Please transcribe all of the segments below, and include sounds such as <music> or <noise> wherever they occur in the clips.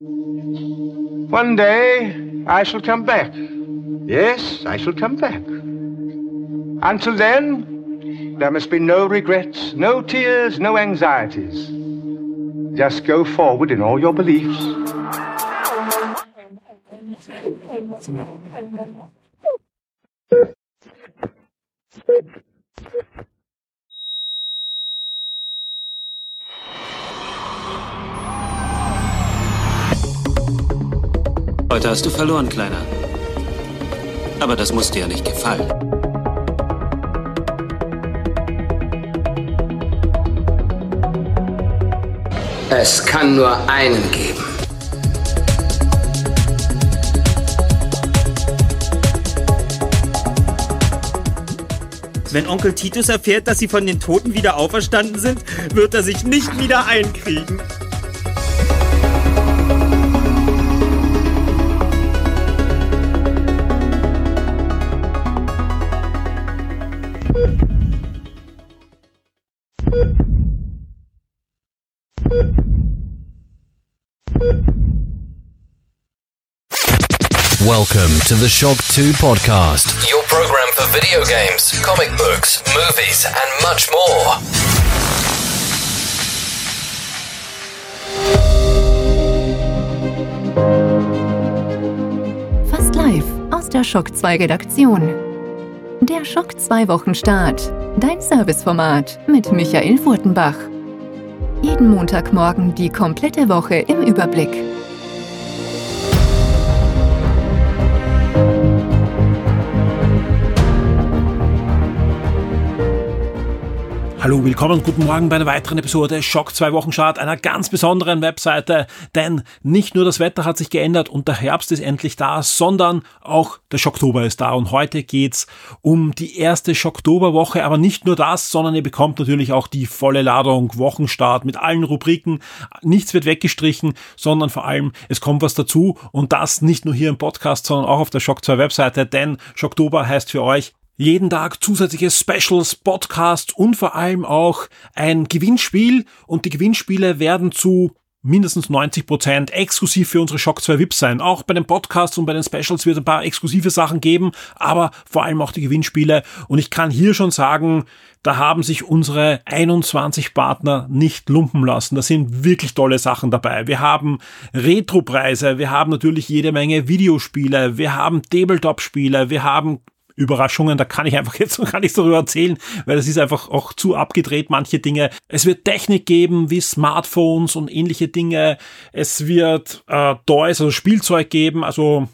One day I shall come back. Yes, I shall come back. Until then, there must be no regrets, no tears, no anxieties. Just go forward in all your beliefs. Heute hast du verloren, Kleiner. Aber das muss dir ja nicht gefallen. Es kann nur einen geben. Wenn Onkel Titus erfährt, dass sie von den Toten wieder auferstanden sind, wird er sich nicht wieder einkriegen. Welcome to the Shock 2 podcast, your program for video games, comic books, movies, and much more. Fast live aus der Shock 2 Redaktion. Der Shock 2 Wochenstart. Dein Serviceformat mit Michael Furtenbach. Jeden Montagmorgen die komplette Woche im Überblick. Hallo, willkommen, guten Morgen bei einer weiteren Episode Schock 2 Wochenchart, einer ganz besonderen Webseite, denn nicht nur das Wetter hat sich geändert und der Herbst ist endlich da, sondern auch der Schocktober ist da. Und heute geht's um die erste Schocktoberwoche, aber nicht nur das, sondern ihr bekommt natürlich auch die volle Ladung Wochenstart mit allen Rubriken, nichts wird weggestrichen, sondern vor allem es kommt was dazu. Und das nicht nur hier im Podcast, sondern auch auf der Schock 2 Webseite, denn Schocktober heißt für euch jeden Tag zusätzliche Specials, Podcasts und vor allem auch ein Gewinnspiel. Und die Gewinnspiele werden zu mindestens 90 Prozent exklusiv für unsere Shock 2 VIPs sein. Auch bei den Podcasts und bei den Specials wird es ein paar exklusive Sachen geben, aber vor allem auch die Gewinnspiele. Und ich kann hier schon sagen, da haben sich unsere 21 Partner nicht lumpen lassen. Da sind wirklich tolle Sachen dabei. Wir haben Retro-Preise, wir haben natürlich jede Menge Videospiele, wir haben Tabletop-Spiele, wir haben Überraschungen, da kann ich einfach jetzt noch gar nichts darüber erzählen, weil das ist einfach auch zu abgedreht, manche Dinge. Es wird Technik geben, wie Smartphones und ähnliche Dinge. Es wird äh, Toys, also Spielzeug geben, also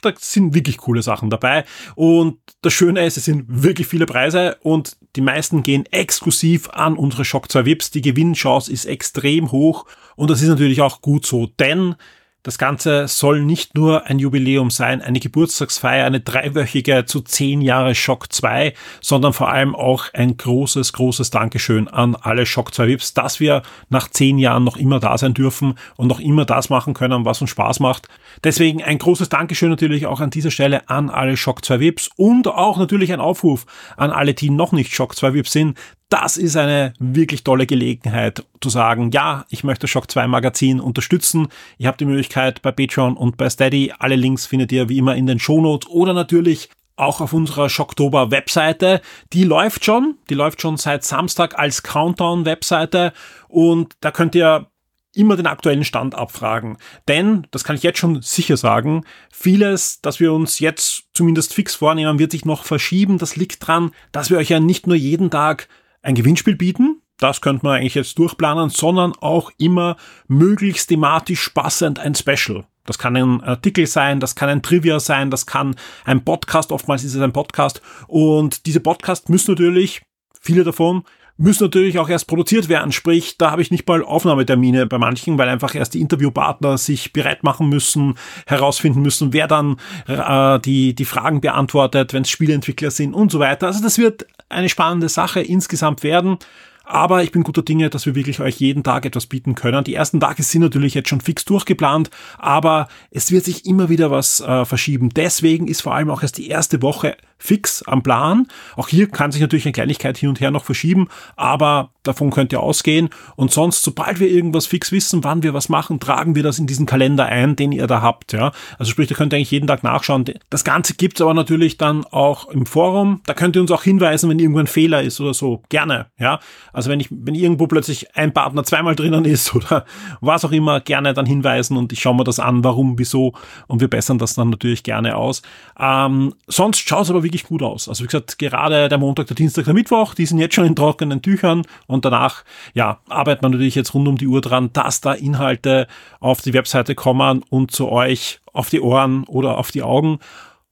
da sind wirklich coole Sachen dabei. Und das Schöne ist, es sind wirklich viele Preise und die meisten gehen exklusiv an unsere Shock 2 Vips. Die Gewinnchance ist extrem hoch und das ist natürlich auch gut so, denn das Ganze soll nicht nur ein Jubiläum sein, eine Geburtstagsfeier, eine dreiwöchige zu zehn Jahre Shock 2, sondern vor allem auch ein großes, großes Dankeschön an alle Shock 2 Vips, dass wir nach zehn Jahren noch immer da sein dürfen und noch immer das machen können, was uns Spaß macht. Deswegen ein großes Dankeschön natürlich auch an dieser Stelle an alle Shock 2 Vips und auch natürlich ein Aufruf an alle, die noch nicht Shock 2 Vips sind, das ist eine wirklich tolle Gelegenheit zu sagen, ja, ich möchte Shock 2 Magazin unterstützen. Ihr habt die Möglichkeit bei Patreon und bei Steady. Alle Links findet ihr wie immer in den Shownotes oder natürlich auch auf unserer Shocktober Webseite. Die läuft schon, die läuft schon seit Samstag als Countdown Webseite und da könnt ihr immer den aktuellen Stand abfragen. Denn, das kann ich jetzt schon sicher sagen, vieles, das wir uns jetzt zumindest fix vornehmen, wird sich noch verschieben. Das liegt dran, dass wir euch ja nicht nur jeden Tag ein Gewinnspiel bieten, das könnte man eigentlich jetzt durchplanen, sondern auch immer möglichst thematisch passend ein Special. Das kann ein Artikel sein, das kann ein Trivia sein, das kann ein Podcast, oftmals ist es ein Podcast. Und diese Podcasts müssen natürlich, viele davon, müssen natürlich auch erst produziert werden. Sprich, da habe ich nicht mal Aufnahmetermine bei manchen, weil einfach erst die Interviewpartner sich bereit machen müssen, herausfinden müssen, wer dann äh, die, die Fragen beantwortet, wenn es Spieleentwickler sind und so weiter. Also das wird eine spannende Sache insgesamt werden. Aber ich bin guter Dinge, dass wir wirklich euch jeden Tag etwas bieten können. Die ersten Tage sind natürlich jetzt schon fix durchgeplant, aber es wird sich immer wieder was äh, verschieben. Deswegen ist vor allem auch erst die erste Woche fix am Plan. Auch hier kann sich natürlich eine Kleinigkeit hin und her noch verschieben, aber davon könnt ihr ausgehen. Und sonst, sobald wir irgendwas fix wissen, wann wir was machen, tragen wir das in diesen Kalender ein, den ihr da habt. Ja, also sprich, da könnt ihr eigentlich jeden Tag nachschauen. Das Ganze gibt's aber natürlich dann auch im Forum. Da könnt ihr uns auch hinweisen, wenn irgendwo ein Fehler ist oder so. Gerne. Ja, also wenn ich, wenn irgendwo plötzlich ein Partner zweimal drinnen ist <laughs> oder was auch immer, gerne dann hinweisen und ich schaue mir das an, warum, wieso und wir bessern das dann natürlich gerne aus. Ähm, sonst schaut es aber wirklich gut aus. Also wie gesagt, gerade der Montag, der Dienstag, der Mittwoch, die sind jetzt schon in trockenen Tüchern und danach, ja, arbeitet man natürlich jetzt rund um die Uhr dran, dass da Inhalte auf die Webseite kommen und zu euch auf die Ohren oder auf die Augen.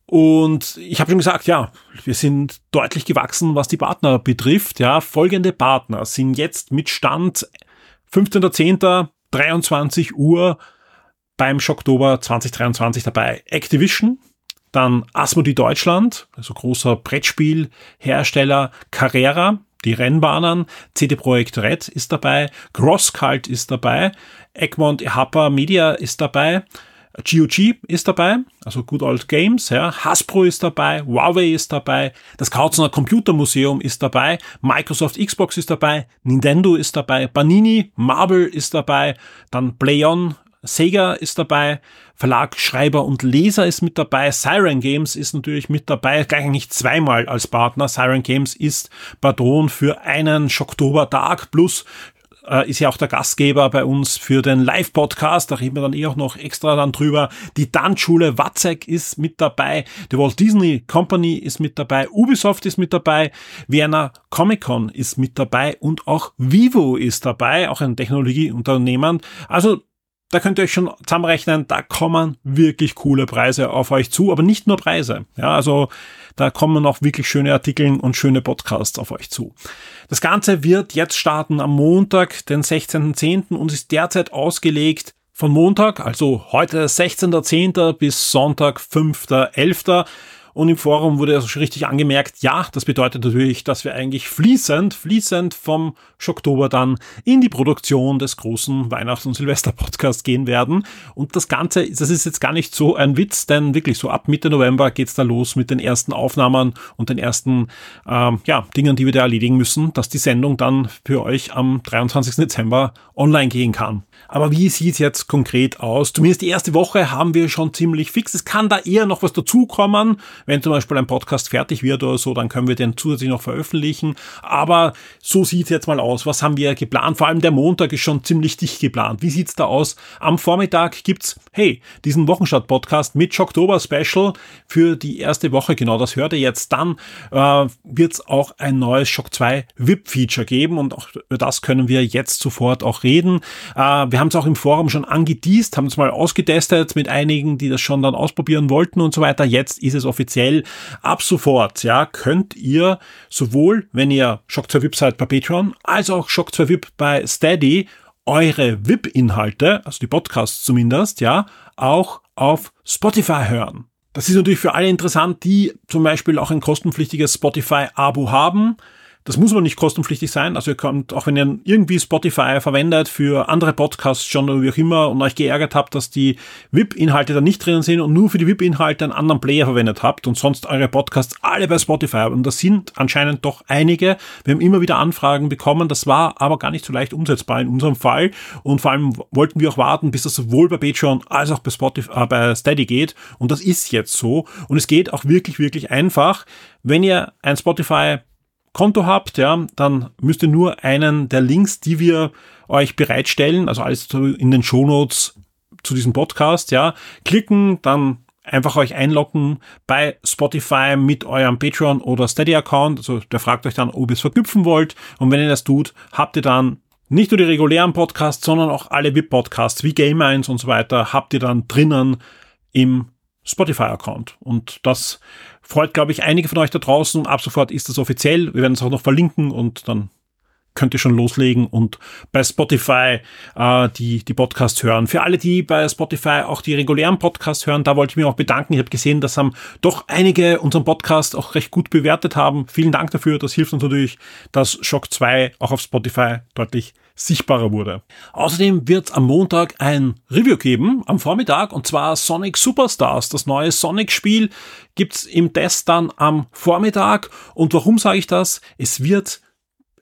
Und ich habe schon gesagt, ja, wir sind deutlich gewachsen, was die Partner betrifft. Ja, folgende Partner sind jetzt mit Stand 15.10. 23 Uhr beim Schocktober 2023 dabei. Activision, dann Asmodee Deutschland, also großer Brettspielhersteller, Carrera, die Rennbahnen, CD Projekt Red ist dabei, Crosscult ist dabei, Egmont Ehapa Media ist dabei, GOG ist dabei, also Good Old Games, ja. Hasbro ist dabei, Huawei ist dabei, das Kautzener Computermuseum ist dabei, Microsoft Xbox ist dabei, Nintendo ist dabei, Banini, Marvel ist dabei, dann PlayOn, Sega ist dabei, Verlag Schreiber und Leser ist mit dabei, Siren Games ist natürlich mit dabei, gleich nicht zweimal als Partner. Siren Games ist Patron für einen Schocktober-Tag plus äh, ist ja auch der Gastgeber bei uns für den Live-Podcast. Da reden wir dann eh auch noch extra dann drüber. Die Tanzschule Watzek ist mit dabei. Die Walt Disney Company ist mit dabei. Ubisoft ist mit dabei. Vienna Comic Con ist mit dabei und auch Vivo ist dabei, auch ein Technologieunternehmen. Also da könnt ihr euch schon zusammenrechnen, da kommen wirklich coole Preise auf euch zu, aber nicht nur Preise. Ja, also da kommen auch wirklich schöne Artikel und schöne Podcasts auf euch zu. Das Ganze wird jetzt starten am Montag, den 16.10. und ist derzeit ausgelegt von Montag, also heute 16.10. bis Sonntag 5.11. Und im Forum wurde also schon richtig angemerkt, ja, das bedeutet natürlich, dass wir eigentlich fließend, fließend vom Schocktober dann in die Produktion des großen Weihnachts- und Silvester-Podcasts gehen werden. Und das Ganze, das ist jetzt gar nicht so ein Witz, denn wirklich so ab Mitte November geht's da los mit den ersten Aufnahmen und den ersten ähm, ja, Dingen, die wir da erledigen müssen, dass die Sendung dann für euch am 23. Dezember online gehen kann. Aber wie sieht's jetzt konkret aus? Zumindest die erste Woche haben wir schon ziemlich fix. Es kann da eher noch was dazukommen. Wenn zum Beispiel ein Podcast fertig wird oder so, dann können wir den zusätzlich noch veröffentlichen. Aber so sieht's jetzt mal aus. Was haben wir geplant? Vor allem der Montag ist schon ziemlich dicht geplant. Wie sieht's da aus? Am Vormittag gibt's, hey, diesen Wochenstart-Podcast mit Schocktober-Special für die erste Woche. Genau, das hört ihr jetzt. Dann äh, wird's auch ein neues Shock 2 VIP-Feature geben und auch über das können wir jetzt sofort auch reden. Äh, wir haben es auch im Forum schon angeteased, haben es mal ausgetestet mit einigen, die das schon dann ausprobieren wollten und so weiter. Jetzt ist es offiziell. Ab sofort, ja, könnt ihr sowohl, wenn ihr Shock 2 VIP seid bei Patreon, als auch Shock 2 VIP bei Steady eure VIP-Inhalte, also die Podcasts zumindest, ja, auch auf Spotify hören. Das ist natürlich für alle interessant, die zum Beispiel auch ein kostenpflichtiges Spotify-Abo haben. Das muss aber nicht kostenpflichtig sein. Also ihr könnt, auch wenn ihr irgendwie Spotify verwendet für andere Podcasts schon oder wie auch immer und euch geärgert habt, dass die VIP-Inhalte da nicht drinnen sind und nur für die VIP-Inhalte einen anderen Player verwendet habt und sonst eure Podcasts alle bei Spotify haben. Und das sind anscheinend doch einige. Wir haben immer wieder Anfragen bekommen. Das war aber gar nicht so leicht umsetzbar in unserem Fall. Und vor allem wollten wir auch warten, bis das sowohl bei Patreon als auch bei Spotify, äh, bei Steady geht. Und das ist jetzt so. Und es geht auch wirklich, wirklich einfach. Wenn ihr ein Spotify Konto habt, ja, dann müsst ihr nur einen der Links, die wir euch bereitstellen, also alles in den Shownotes zu diesem Podcast, ja, klicken, dann einfach euch einloggen bei Spotify mit eurem Patreon oder Steady-Account. Also der fragt euch dann, ob ihr es verknüpfen wollt. Und wenn ihr das tut, habt ihr dann nicht nur die regulären Podcasts, sondern auch alle VIP-Podcasts wie Game 1 und so weiter, habt ihr dann drinnen im Spotify-Account. Und das freut, glaube ich, einige von euch da draußen. Ab sofort ist das offiziell. Wir werden es auch noch verlinken und dann könnt ihr schon loslegen und bei Spotify äh, die, die Podcasts hören. Für alle, die bei Spotify auch die regulären Podcasts hören, da wollte ich mich auch bedanken. Ich habe gesehen, dass haben doch einige unseren Podcast auch recht gut bewertet haben. Vielen Dank dafür. Das hilft uns natürlich, dass Shock 2 auch auf Spotify deutlich sichtbarer wurde. Außerdem wird am Montag ein Review geben, am Vormittag, und zwar Sonic Superstars. Das neue Sonic-Spiel gibt's im Test dann am Vormittag. Und warum sage ich das? Es wird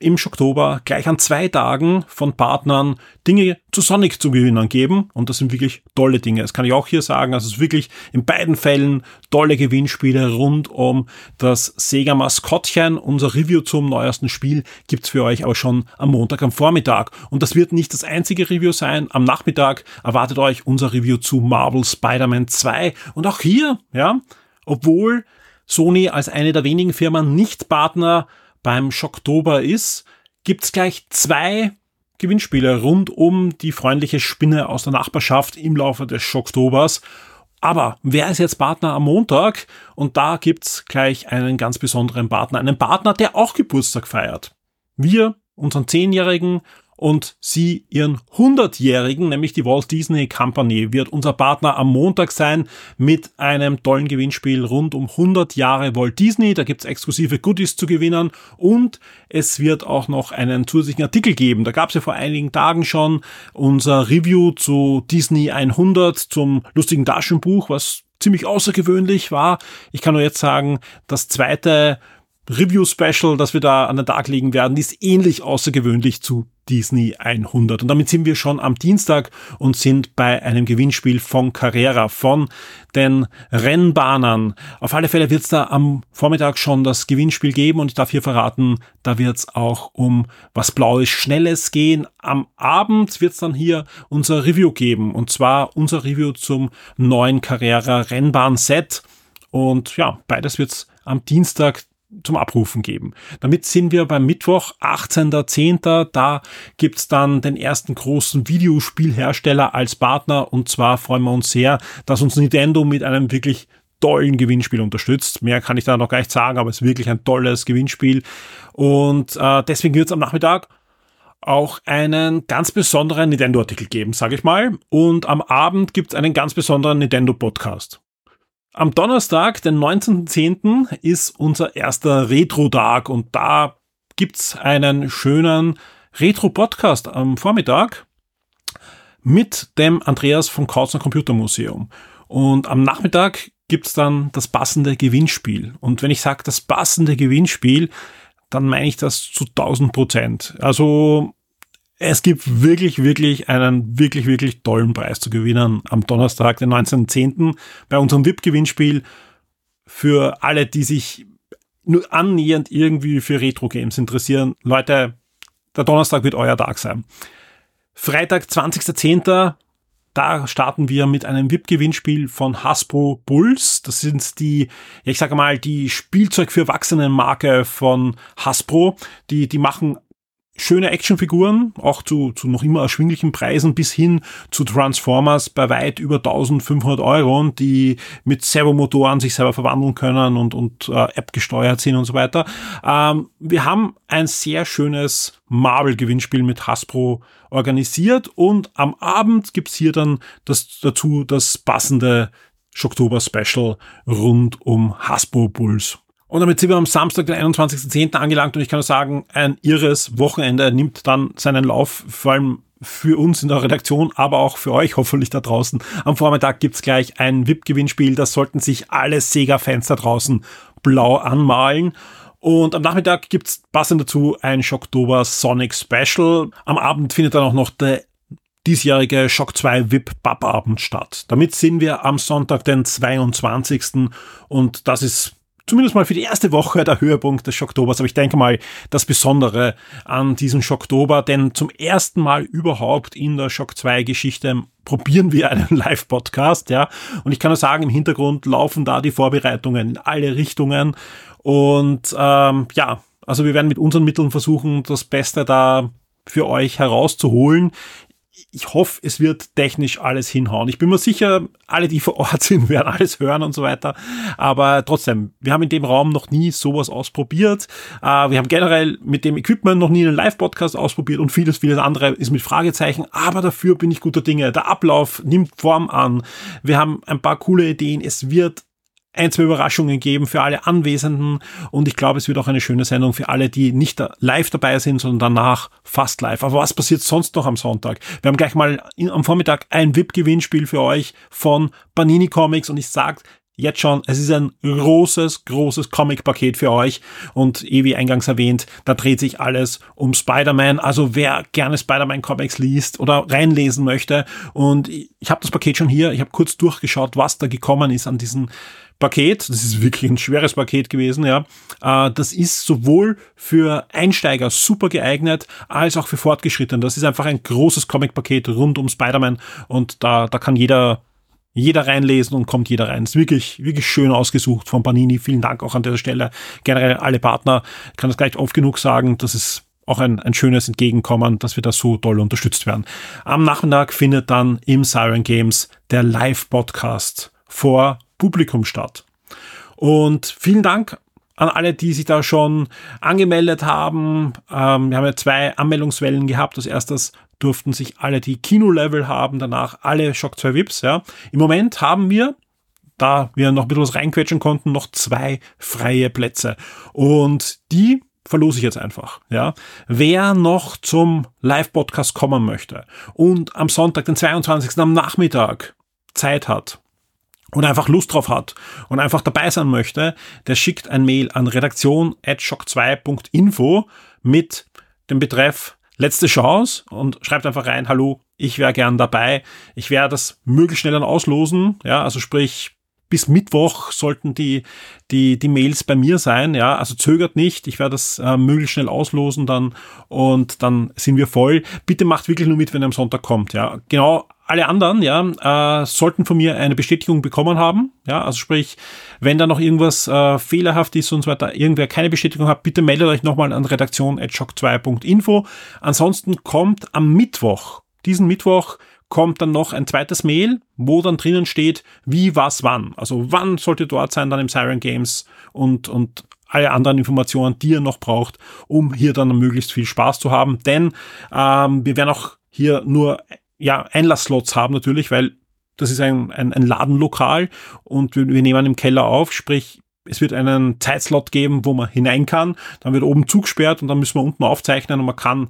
im Oktober gleich an zwei Tagen von Partnern Dinge zu Sonic zu gewinnen geben. Und das sind wirklich tolle Dinge. Das kann ich auch hier sagen. Also es ist wirklich in beiden Fällen tolle Gewinnspiele rund um das Sega Maskottchen. Unser Review zum neuesten Spiel gibt's für euch aber schon am Montag am Vormittag. Und das wird nicht das einzige Review sein. Am Nachmittag erwartet euch unser Review zu Marvel Spider-Man 2. Und auch hier, ja, obwohl Sony als eine der wenigen Firmen nicht Partner beim Schocktober ist, gibt's gleich zwei Gewinnspiele rund um die freundliche Spinne aus der Nachbarschaft im Laufe des Schocktobers. Aber wer ist jetzt Partner am Montag? Und da gibt's gleich einen ganz besonderen Partner, einen Partner, der auch Geburtstag feiert. Wir, unseren Zehnjährigen und sie ihren 100-jährigen, nämlich die Walt Disney Company, wird unser Partner am Montag sein mit einem tollen Gewinnspiel rund um 100 Jahre Walt Disney. Da gibt's exklusive Goodies zu gewinnen und es wird auch noch einen zusätzlichen Artikel geben. Da gab's ja vor einigen Tagen schon unser Review zu Disney 100 zum lustigen Taschenbuch, was ziemlich außergewöhnlich war. Ich kann nur jetzt sagen, das zweite Review-Special, das wir da an den Tag legen werden, ist ähnlich außergewöhnlich zu Disney 100. Und damit sind wir schon am Dienstag und sind bei einem Gewinnspiel von Carrera, von den Rennbahnern. Auf alle Fälle wird es da am Vormittag schon das Gewinnspiel geben und ich darf hier verraten, da wird es auch um was Blaues, Schnelles gehen. Am Abend wird es dann hier unser Review geben und zwar unser Review zum neuen Carrera Rennbahn-Set. Und ja, beides wird es am Dienstag zum Abrufen geben. Damit sind wir beim Mittwoch, 18.10. Da gibt's dann den ersten großen Videospielhersteller als Partner und zwar freuen wir uns sehr, dass uns Nintendo mit einem wirklich tollen Gewinnspiel unterstützt. Mehr kann ich da noch gar nicht sagen, aber es ist wirklich ein tolles Gewinnspiel. Und äh, deswegen wird es am Nachmittag auch einen ganz besonderen Nintendo-Artikel geben, sage ich mal. Und am Abend gibt's einen ganz besonderen Nintendo-Podcast. Am Donnerstag, den 19.10., ist unser erster Retro-Tag und da gibt's einen schönen Retro-Podcast am Vormittag mit dem Andreas vom Kautzner Computermuseum. Und am Nachmittag gibt's dann das passende Gewinnspiel. Und wenn ich sage das passende Gewinnspiel, dann meine ich das zu 1000 Prozent. Also es gibt wirklich, wirklich einen wirklich, wirklich tollen Preis zu gewinnen am Donnerstag, den 19.10. bei unserem VIP-Gewinnspiel für alle, die sich nur annähernd irgendwie für Retro-Games interessieren. Leute, der Donnerstag wird euer Tag sein. Freitag, 20.10., da starten wir mit einem VIP-Gewinnspiel von Hasbro Bulls. Das sind die, ich sage mal, die Spielzeug für Erwachsenen-Marke von Hasbro. Die, die machen schöne Actionfiguren, auch zu, zu noch immer erschwinglichen Preisen bis hin zu Transformers bei weit über 1500 Euro, die mit Servomotoren sich selber verwandeln können und, und äh, App gesteuert sind und so weiter. Ähm, wir haben ein sehr schönes Marvel-Gewinnspiel mit Hasbro organisiert und am Abend gibt's hier dann das, dazu das passende Schocktober-Special rund um Hasbro Bulls. Und damit sind wir am Samstag, den 21.10. angelangt und ich kann nur sagen, ein irres Wochenende nimmt dann seinen Lauf, vor allem für uns in der Redaktion, aber auch für euch hoffentlich da draußen. Am Vormittag gibt's gleich ein VIP-Gewinnspiel, das sollten sich alle Sega-Fans da draußen blau anmalen. Und am Nachmittag gibt's passend dazu ein Shocktober Sonic Special. Am Abend findet dann auch noch der diesjährige Shock 2 VIP Abend statt. Damit sind wir am Sonntag, den 22. Und das ist zumindest mal für die erste Woche der Höhepunkt des Schocktobers, aber ich denke mal das Besondere an diesem Schocktober, denn zum ersten Mal überhaupt in der Schock 2 Geschichte probieren wir einen <laughs> Live-Podcast, ja. Und ich kann nur sagen, im Hintergrund laufen da die Vorbereitungen in alle Richtungen. Und ähm, ja, also wir werden mit unseren Mitteln versuchen, das Beste da für euch herauszuholen ich hoffe, es wird technisch alles hinhauen. Ich bin mir sicher, alle, die vor Ort sind, <laughs> werden alles hören und so weiter. Aber trotzdem, wir haben in dem Raum noch nie sowas ausprobiert. Äh, wir haben generell mit dem Equipment noch nie einen Live-Podcast ausprobiert und vieles, vieles andere ist mit Fragezeichen. Aber dafür bin ich guter Dinge. Der Ablauf nimmt Form an. Wir haben ein paar coole Ideen. Es wird ein, zwei Überraschungen geben für alle Anwesenden und ich glaube, es wird auch eine schöne Sendung für alle, die nicht live dabei sind, sondern danach fast live. Aber was passiert sonst noch am Sonntag? Wir haben gleich mal am Vormittag ein VIP-Gewinnspiel für euch von Panini Comics und ich sage jetzt schon, es ist ein großes, großes Comic-Paket für euch und eh wie eingangs erwähnt, da dreht sich alles um Spider-Man. Also wer gerne Spider-Man-Comics liest oder reinlesen möchte und ich habe das Paket schon hier, ich habe kurz durchgeschaut, was da gekommen ist an diesen Paket. Das ist wirklich ein schweres Paket gewesen, ja. Äh, das ist sowohl für Einsteiger super geeignet, als auch für Fortgeschrittene. Das ist einfach ein großes Comic-Paket rund um Spider-Man und da, da kann jeder jeder reinlesen und kommt jeder rein. ist wirklich, wirklich schön ausgesucht von Panini. Vielen Dank auch an dieser Stelle. Generell alle Partner. Ich kann das gleich oft genug sagen. Das ist auch ein, ein schönes Entgegenkommen, dass wir da so toll unterstützt werden. Am Nachmittag findet dann im Siren Games der Live-Podcast vor Publikum statt. Und vielen Dank an alle, die sich da schon angemeldet haben. Ähm, wir haben ja zwei Anmeldungswellen gehabt. Als erstes durften sich alle die Kino-Level haben, danach alle Shock 2 VIPs. Ja. Im Moment haben wir, da wir noch ein bisschen was reinquetschen konnten, noch zwei freie Plätze. Und die verlose ich jetzt einfach. Ja. Wer noch zum Live-Podcast kommen möchte und am Sonntag, den 22. am Nachmittag Zeit hat, und einfach Lust drauf hat und einfach dabei sein möchte, der schickt ein Mail an redaktion@shock2.info mit dem Betreff letzte Chance und schreibt einfach rein, hallo, ich wäre gern dabei. Ich werde das möglichst schnell dann auslosen, ja, also sprich bis Mittwoch sollten die, die, die Mails bei mir sein, ja, also zögert nicht, ich werde das äh, möglichst schnell auslosen dann und dann sind wir voll. Bitte macht wirklich nur mit, wenn ihr am Sonntag kommt, ja. Genau alle anderen, ja, äh, sollten von mir eine Bestätigung bekommen haben. Ja, also sprich, wenn da noch irgendwas äh, fehlerhaft ist und so weiter, irgendwer keine Bestätigung hat, bitte meldet euch nochmal an redaktion.shock2.info. Ansonsten kommt am Mittwoch, diesen Mittwoch, kommt dann noch ein zweites Mail, wo dann drinnen steht, wie, was, wann. Also wann sollte dort sein, dann im Siren Games und, und alle anderen Informationen, die ihr noch braucht, um hier dann möglichst viel Spaß zu haben. Denn ähm, wir werden auch hier nur ja, Einlassslots haben natürlich, weil das ist ein, ein, ein Ladenlokal und wir, wir nehmen im Keller auf, sprich, es wird einen Zeitslot geben, wo man hinein kann, dann wird oben zugesperrt und dann müssen wir unten aufzeichnen und man kann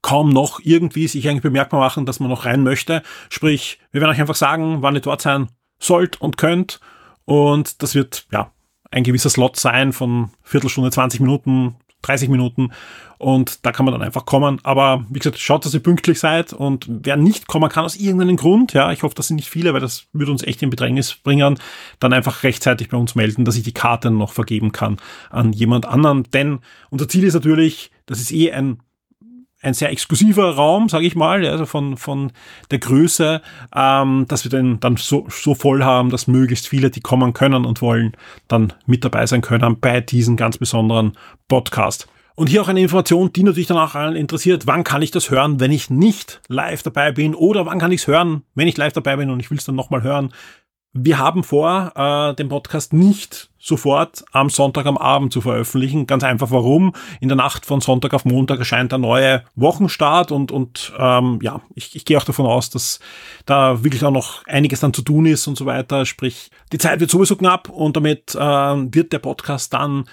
kaum noch irgendwie sich eigentlich bemerkbar machen, dass man noch rein möchte. Sprich, wir werden euch einfach sagen, wann ihr dort sein sollt und könnt und das wird, ja, ein gewisser Slot sein von Viertelstunde, 20 Minuten, 30 Minuten und da kann man dann einfach kommen. Aber wie gesagt, schaut, dass ihr pünktlich seid und wer nicht kommen kann aus irgendeinem Grund, ja, ich hoffe, das sind nicht viele, weil das würde uns echt in Bedrängnis bringen, dann einfach rechtzeitig bei uns melden, dass ich die Karte noch vergeben kann an jemand anderen. Denn unser Ziel ist natürlich, das ist eh ein ein sehr exklusiver Raum, sage ich mal, also von, von der Größe, ähm, dass wir den dann so, so voll haben, dass möglichst viele, die kommen können und wollen, dann mit dabei sein können bei diesem ganz besonderen Podcast. Und hier auch eine Information, die natürlich danach allen interessiert. Wann kann ich das hören, wenn ich nicht live dabei bin? Oder wann kann ich es hören, wenn ich live dabei bin und ich will es dann nochmal hören? Wir haben vor, äh, den Podcast nicht sofort am Sonntag am Abend zu veröffentlichen. Ganz einfach warum. In der Nacht von Sonntag auf Montag erscheint der neue Wochenstart und, und ähm, ja, ich, ich gehe auch davon aus, dass da wirklich auch noch einiges dann zu tun ist und so weiter. Sprich, die Zeit wird sowieso knapp und damit äh, wird der Podcast dann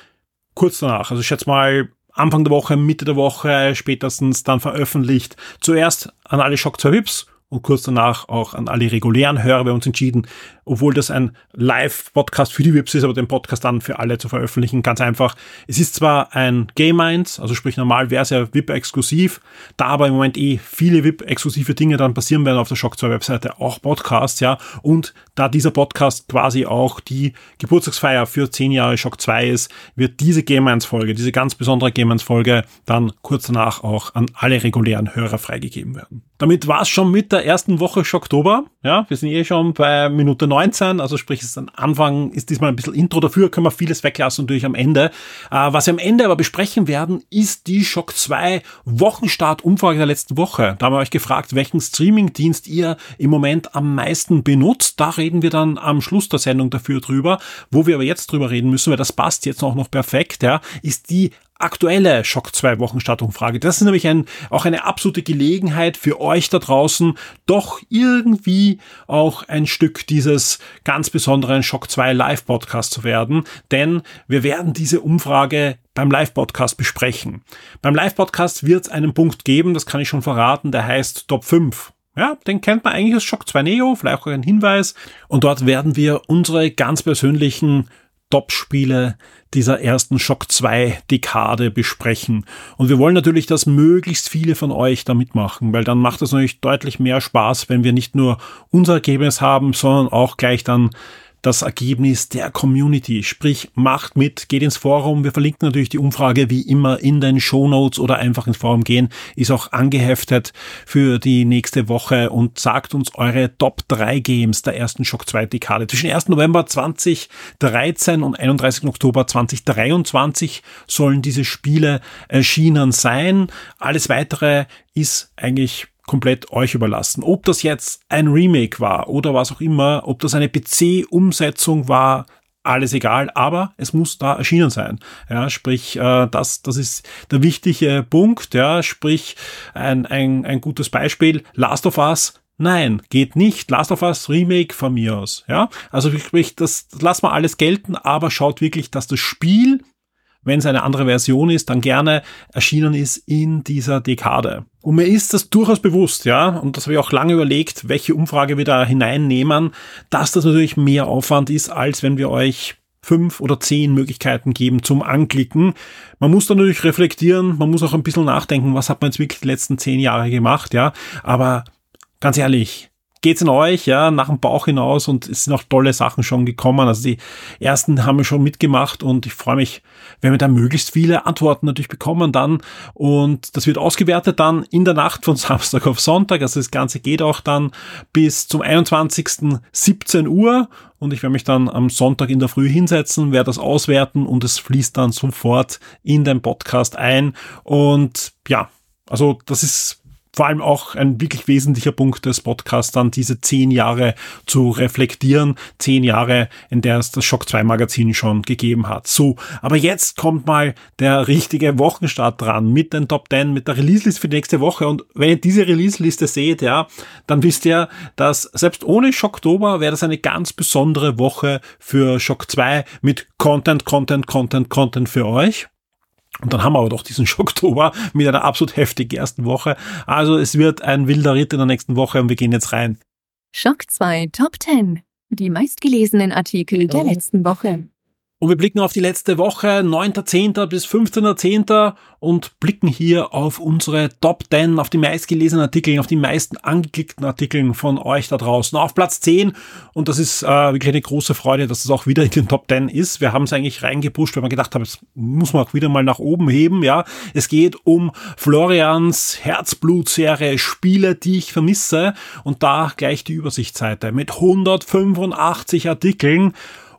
kurz danach, also ich schätze mal Anfang der Woche, Mitte der Woche spätestens dann veröffentlicht. Zuerst an alle Shock 2 Vips und kurz danach auch an alle regulären Hörer wir uns entschieden, obwohl das ein Live-Podcast für die VIPs ist, aber den Podcast dann für alle zu veröffentlichen. Ganz einfach. Es ist zwar ein Game Minds, also sprich normal wäre es ja VIP-exklusiv, da aber im Moment eh viele VIP-exklusive Dinge dann passieren werden auf der Shock 2 Webseite, auch Podcasts, ja. Und da dieser Podcast quasi auch die Geburtstagsfeier für 10 Jahre Shock 2 ist, wird diese Game Minds Folge, diese ganz besondere Game Minds Folge dann kurz danach auch an alle regulären Hörer freigegeben werden. Damit war es schon mit der ersten Woche Oktober. Ja, wir sind eh schon bei Minute 19, also sprich, es ist am Anfang, ist diesmal ein bisschen Intro dafür, können wir vieles weglassen natürlich am Ende. Äh, was wir am Ende aber besprechen werden, ist die Shock 2 Wochenstart-Umfrage der letzten Woche. Da haben wir euch gefragt, welchen Streaming-Dienst ihr im Moment am meisten benutzt. Da reden wir dann am Schluss der Sendung dafür drüber. Wo wir aber jetzt drüber reden müssen, weil das passt jetzt auch noch perfekt, ja, ist die aktuelle Schock 2 Wochenstartumfrage. Das ist nämlich ein, auch eine absolute Gelegenheit für euch da draußen, doch irgendwie auch ein Stück dieses ganz besonderen Schock 2 Live Podcast zu werden, denn wir werden diese Umfrage beim Live-Podcast besprechen. Beim Live-Podcast wird es einen Punkt geben, das kann ich schon verraten, der heißt Top 5. Ja, den kennt man eigentlich als Shock 2 Neo, vielleicht auch ein Hinweis. Und dort werden wir unsere ganz persönlichen Top-Spiele dieser ersten Shock 2 Dekade besprechen. Und wir wollen natürlich, dass möglichst viele von euch da mitmachen, weil dann macht es natürlich deutlich mehr Spaß, wenn wir nicht nur unser Ergebnis haben, sondern auch gleich dann das Ergebnis der Community. Sprich, macht mit, geht ins Forum. Wir verlinken natürlich die Umfrage wie immer in den Show Notes oder einfach ins Forum gehen. Ist auch angeheftet für die nächste Woche und sagt uns eure Top 3 Games der ersten Shock 2 Dekade. Zwischen 1. November 2013 und 31. Oktober 2023 sollen diese Spiele erschienen sein. Alles weitere ist eigentlich komplett euch überlassen. Ob das jetzt ein Remake war oder was auch immer, ob das eine PC-Umsetzung war, alles egal, aber es muss da erschienen sein. Ja, sprich, äh, das, das ist der wichtige Punkt. Ja, sprich, ein, ein, ein gutes Beispiel. Last of Us Nein, geht nicht. Last of Us Remake von mir aus. Ja, also sprich, das, das lassen wir alles gelten, aber schaut wirklich, dass das Spiel, wenn es eine andere Version ist, dann gerne erschienen ist in dieser Dekade. Und mir ist das durchaus bewusst, ja, und das habe ich auch lange überlegt, welche Umfrage wir da hineinnehmen, dass das natürlich mehr Aufwand ist, als wenn wir euch fünf oder zehn Möglichkeiten geben zum Anklicken. Man muss dann natürlich reflektieren, man muss auch ein bisschen nachdenken, was hat man jetzt wirklich die letzten zehn Jahre gemacht, ja. Aber ganz ehrlich, geht's in euch, ja, nach dem Bauch hinaus und es sind auch tolle Sachen schon gekommen. Also die ersten haben wir schon mitgemacht und ich freue mich, wenn wir da möglichst viele Antworten natürlich bekommen dann und das wird ausgewertet dann in der Nacht von <laughs> Samstag auf Sonntag. Also das Ganze geht auch dann bis zum 21. 17 Uhr und ich werde mich dann am Sonntag in der Früh hinsetzen, werde das auswerten und es fließt dann sofort in den Podcast ein und ja, also das ist vor allem auch ein wirklich wesentlicher Punkt des Podcasts, dann diese zehn Jahre zu reflektieren. Zehn Jahre, in der es das Shock 2 Magazin schon gegeben hat. So, aber jetzt kommt mal der richtige Wochenstart dran mit den Top 10, mit der Release-Liste für die nächste Woche. Und wenn ihr diese Release-Liste seht, ja, dann wisst ihr, dass selbst ohne Schocktober wäre das eine ganz besondere Woche für Shock 2 mit Content, Content, Content, Content für euch. Und dann haben wir aber doch diesen <laughs> Schocktober mit einer absolut heftigen ersten Woche. Also es wird ein wilder Ritt in der nächsten Woche und wir gehen jetzt rein. Schock 2 Top 10. Die meistgelesenen Artikel der letzten Woche. Und wir blicken auf die letzte Woche, 9.10. bis 15.10. und blicken hier auf unsere Top 10, auf die meistgelesenen Artikel, auf die meisten angeklickten Artikel von euch da draußen. Auf Platz 10, und das ist äh, wirklich eine große Freude, dass es das auch wieder in den Top 10 ist. Wir haben es eigentlich reingepusht, weil wir gedacht haben, es muss man auch wieder mal nach oben heben, ja. Es geht um Florians Herzblutserie Spiele, die ich vermisse. Und da gleich die Übersichtsseite mit 185 Artikeln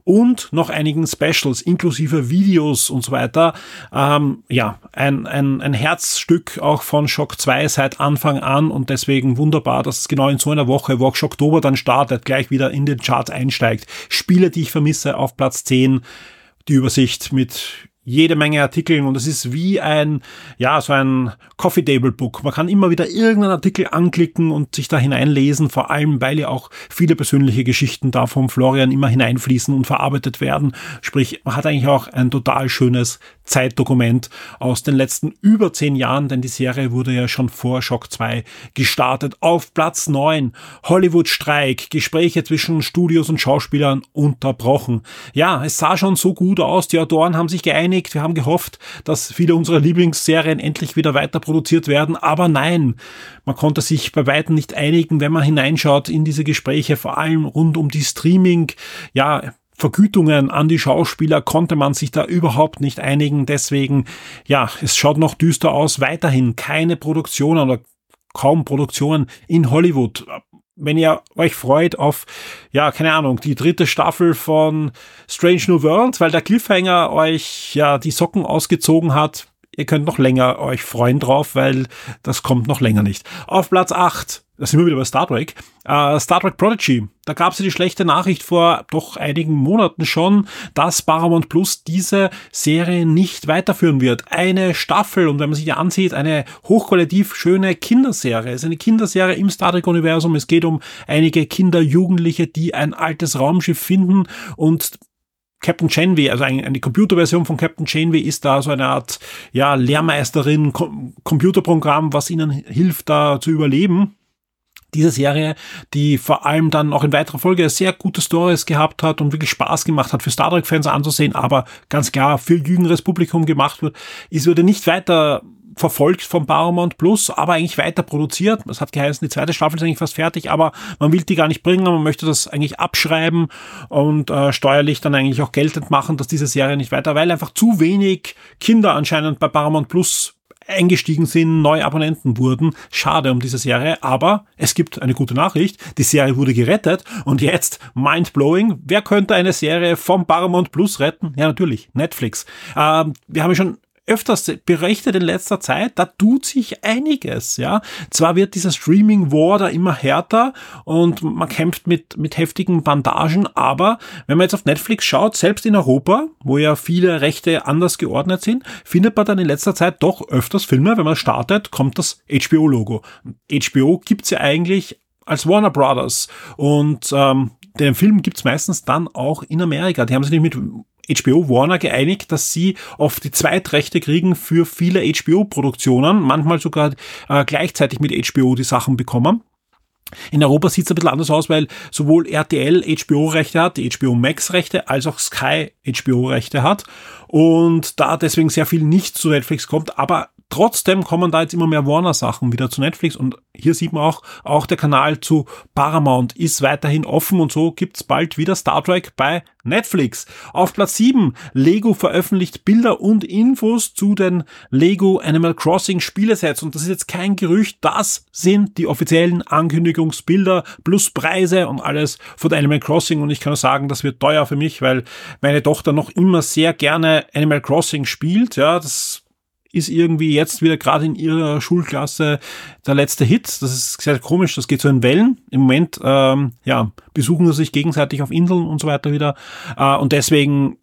und noch einigen Specials inklusive Videos und so weiter. Ähm, ja, ein, ein, ein Herzstück auch von Shock 2 seit Anfang an und deswegen wunderbar, dass es genau in so einer Woche, wo auch Oktober dann startet, gleich wieder in den Charts einsteigt. Spiele, die ich vermisse, auf Platz 10. Die Übersicht mit jede Menge Artikeln und es ist wie ein, ja, so ein Coffee Table Book. Man kann immer wieder irgendeinen Artikel anklicken und sich da hineinlesen, vor allem weil ja auch viele persönliche Geschichten da vom Florian immer hineinfließen und verarbeitet werden. Sprich, man hat eigentlich auch ein total schönes Zeitdokument aus den letzten über zehn Jahren, denn die Serie wurde ja schon vor Shock 2 gestartet. Auf Platz 9 Hollywood Streik, Gespräche zwischen Studios und Schauspielern unterbrochen. Ja, es sah schon so gut aus, die Autoren haben sich geeinigt, wir haben gehofft, dass viele unserer Lieblingsserien endlich wieder weiter produziert werden, aber nein, man konnte sich bei weitem nicht einigen, wenn man hineinschaut in diese Gespräche, vor allem rund um die Streaming, ja, Vergütungen an die Schauspieler konnte man sich da überhaupt nicht einigen. Deswegen, ja, es schaut noch düster aus. Weiterhin keine Produktionen oder kaum Produktionen in Hollywood. Wenn ihr euch freut auf, ja, keine Ahnung, die dritte Staffel von Strange New Worlds, weil der Cliffhanger euch ja die Socken ausgezogen hat, ihr könnt noch länger euch freuen drauf, weil das kommt noch länger nicht. Auf Platz 8 da sind wir wieder bei Star Trek, äh, Star Trek Prodigy. Da gab es ja die schlechte Nachricht vor doch einigen Monaten schon, dass Paramount Plus diese Serie nicht weiterführen wird. Eine Staffel und wenn man sich die ansieht, eine hochqualitativ schöne Kinderserie. Es ist eine Kinderserie im Star Trek Universum. Es geht um einige Kinder, Jugendliche, die ein altes Raumschiff finden und Captain Janeway, also eine, Computerversion von Captain Janeway ist da so eine Art ja, Lehrmeisterin, Com Computerprogramm, was ihnen hilft, da zu überleben diese Serie, die vor allem dann auch in weiterer Folge sehr gute Stories gehabt hat und wirklich Spaß gemacht hat für Star Trek-Fans anzusehen, aber ganz klar für jüngeres Publikum gemacht wird, ist wurde nicht weiter verfolgt vom Paramount Plus, aber eigentlich weiter produziert. Das hat geheißen, die zweite Staffel ist eigentlich fast fertig, aber man will die gar nicht bringen, man möchte das eigentlich abschreiben und äh, steuerlich dann eigentlich auch geltend machen, dass diese Serie nicht weiter, weil einfach zu wenig Kinder anscheinend bei Paramount Plus eingestiegen sind, neue Abonnenten wurden. Schade um diese Serie, aber es gibt eine gute Nachricht. Die Serie wurde gerettet und jetzt mindblowing. Wer könnte eine Serie vom Paramount Plus retten? Ja, natürlich, Netflix. Ähm, wir haben ja schon öfters berichtet in letzter Zeit, da tut sich einiges, ja. Zwar wird dieser Streaming War da immer härter und man kämpft mit, mit heftigen Bandagen, aber wenn man jetzt auf Netflix schaut, selbst in Europa, wo ja viele Rechte anders geordnet sind, findet man dann in letzter Zeit doch öfters Filme, wenn man startet, kommt das HBO-Logo. HBO gibt's ja eigentlich als Warner Brothers und ähm, den Film gibt's meistens dann auch in Amerika. Die haben sich nicht mit HBO Warner geeinigt, dass sie oft die Zweitrechte kriegen für viele HBO-Produktionen, manchmal sogar äh, gleichzeitig mit HBO die Sachen bekommen. In Europa sieht es ein bisschen anders aus, weil sowohl RTL HBO-Rechte hat, die HBO Max-Rechte, als auch Sky HBO-Rechte hat und da deswegen sehr viel nicht zu Netflix kommt, aber Trotzdem kommen da jetzt immer mehr Warner-Sachen wieder zu Netflix und hier sieht man auch, auch der Kanal zu Paramount ist weiterhin offen und so gibt's bald wieder Star Trek bei Netflix. Auf Platz 7, Lego veröffentlicht Bilder und Infos zu den Lego Animal Crossing Spielesets und das ist jetzt kein Gerücht, das sind die offiziellen Ankündigungsbilder plus Preise und alles von Animal Crossing und ich kann nur sagen, das wird teuer für mich, weil meine Tochter noch immer sehr gerne Animal Crossing spielt, ja, das ist irgendwie jetzt wieder gerade in ihrer Schulklasse der letzte Hit. Das ist sehr komisch, das geht so in Wellen. Im Moment ähm, ja, besuchen sie sich gegenseitig auf Inseln und so weiter wieder. Äh, und deswegen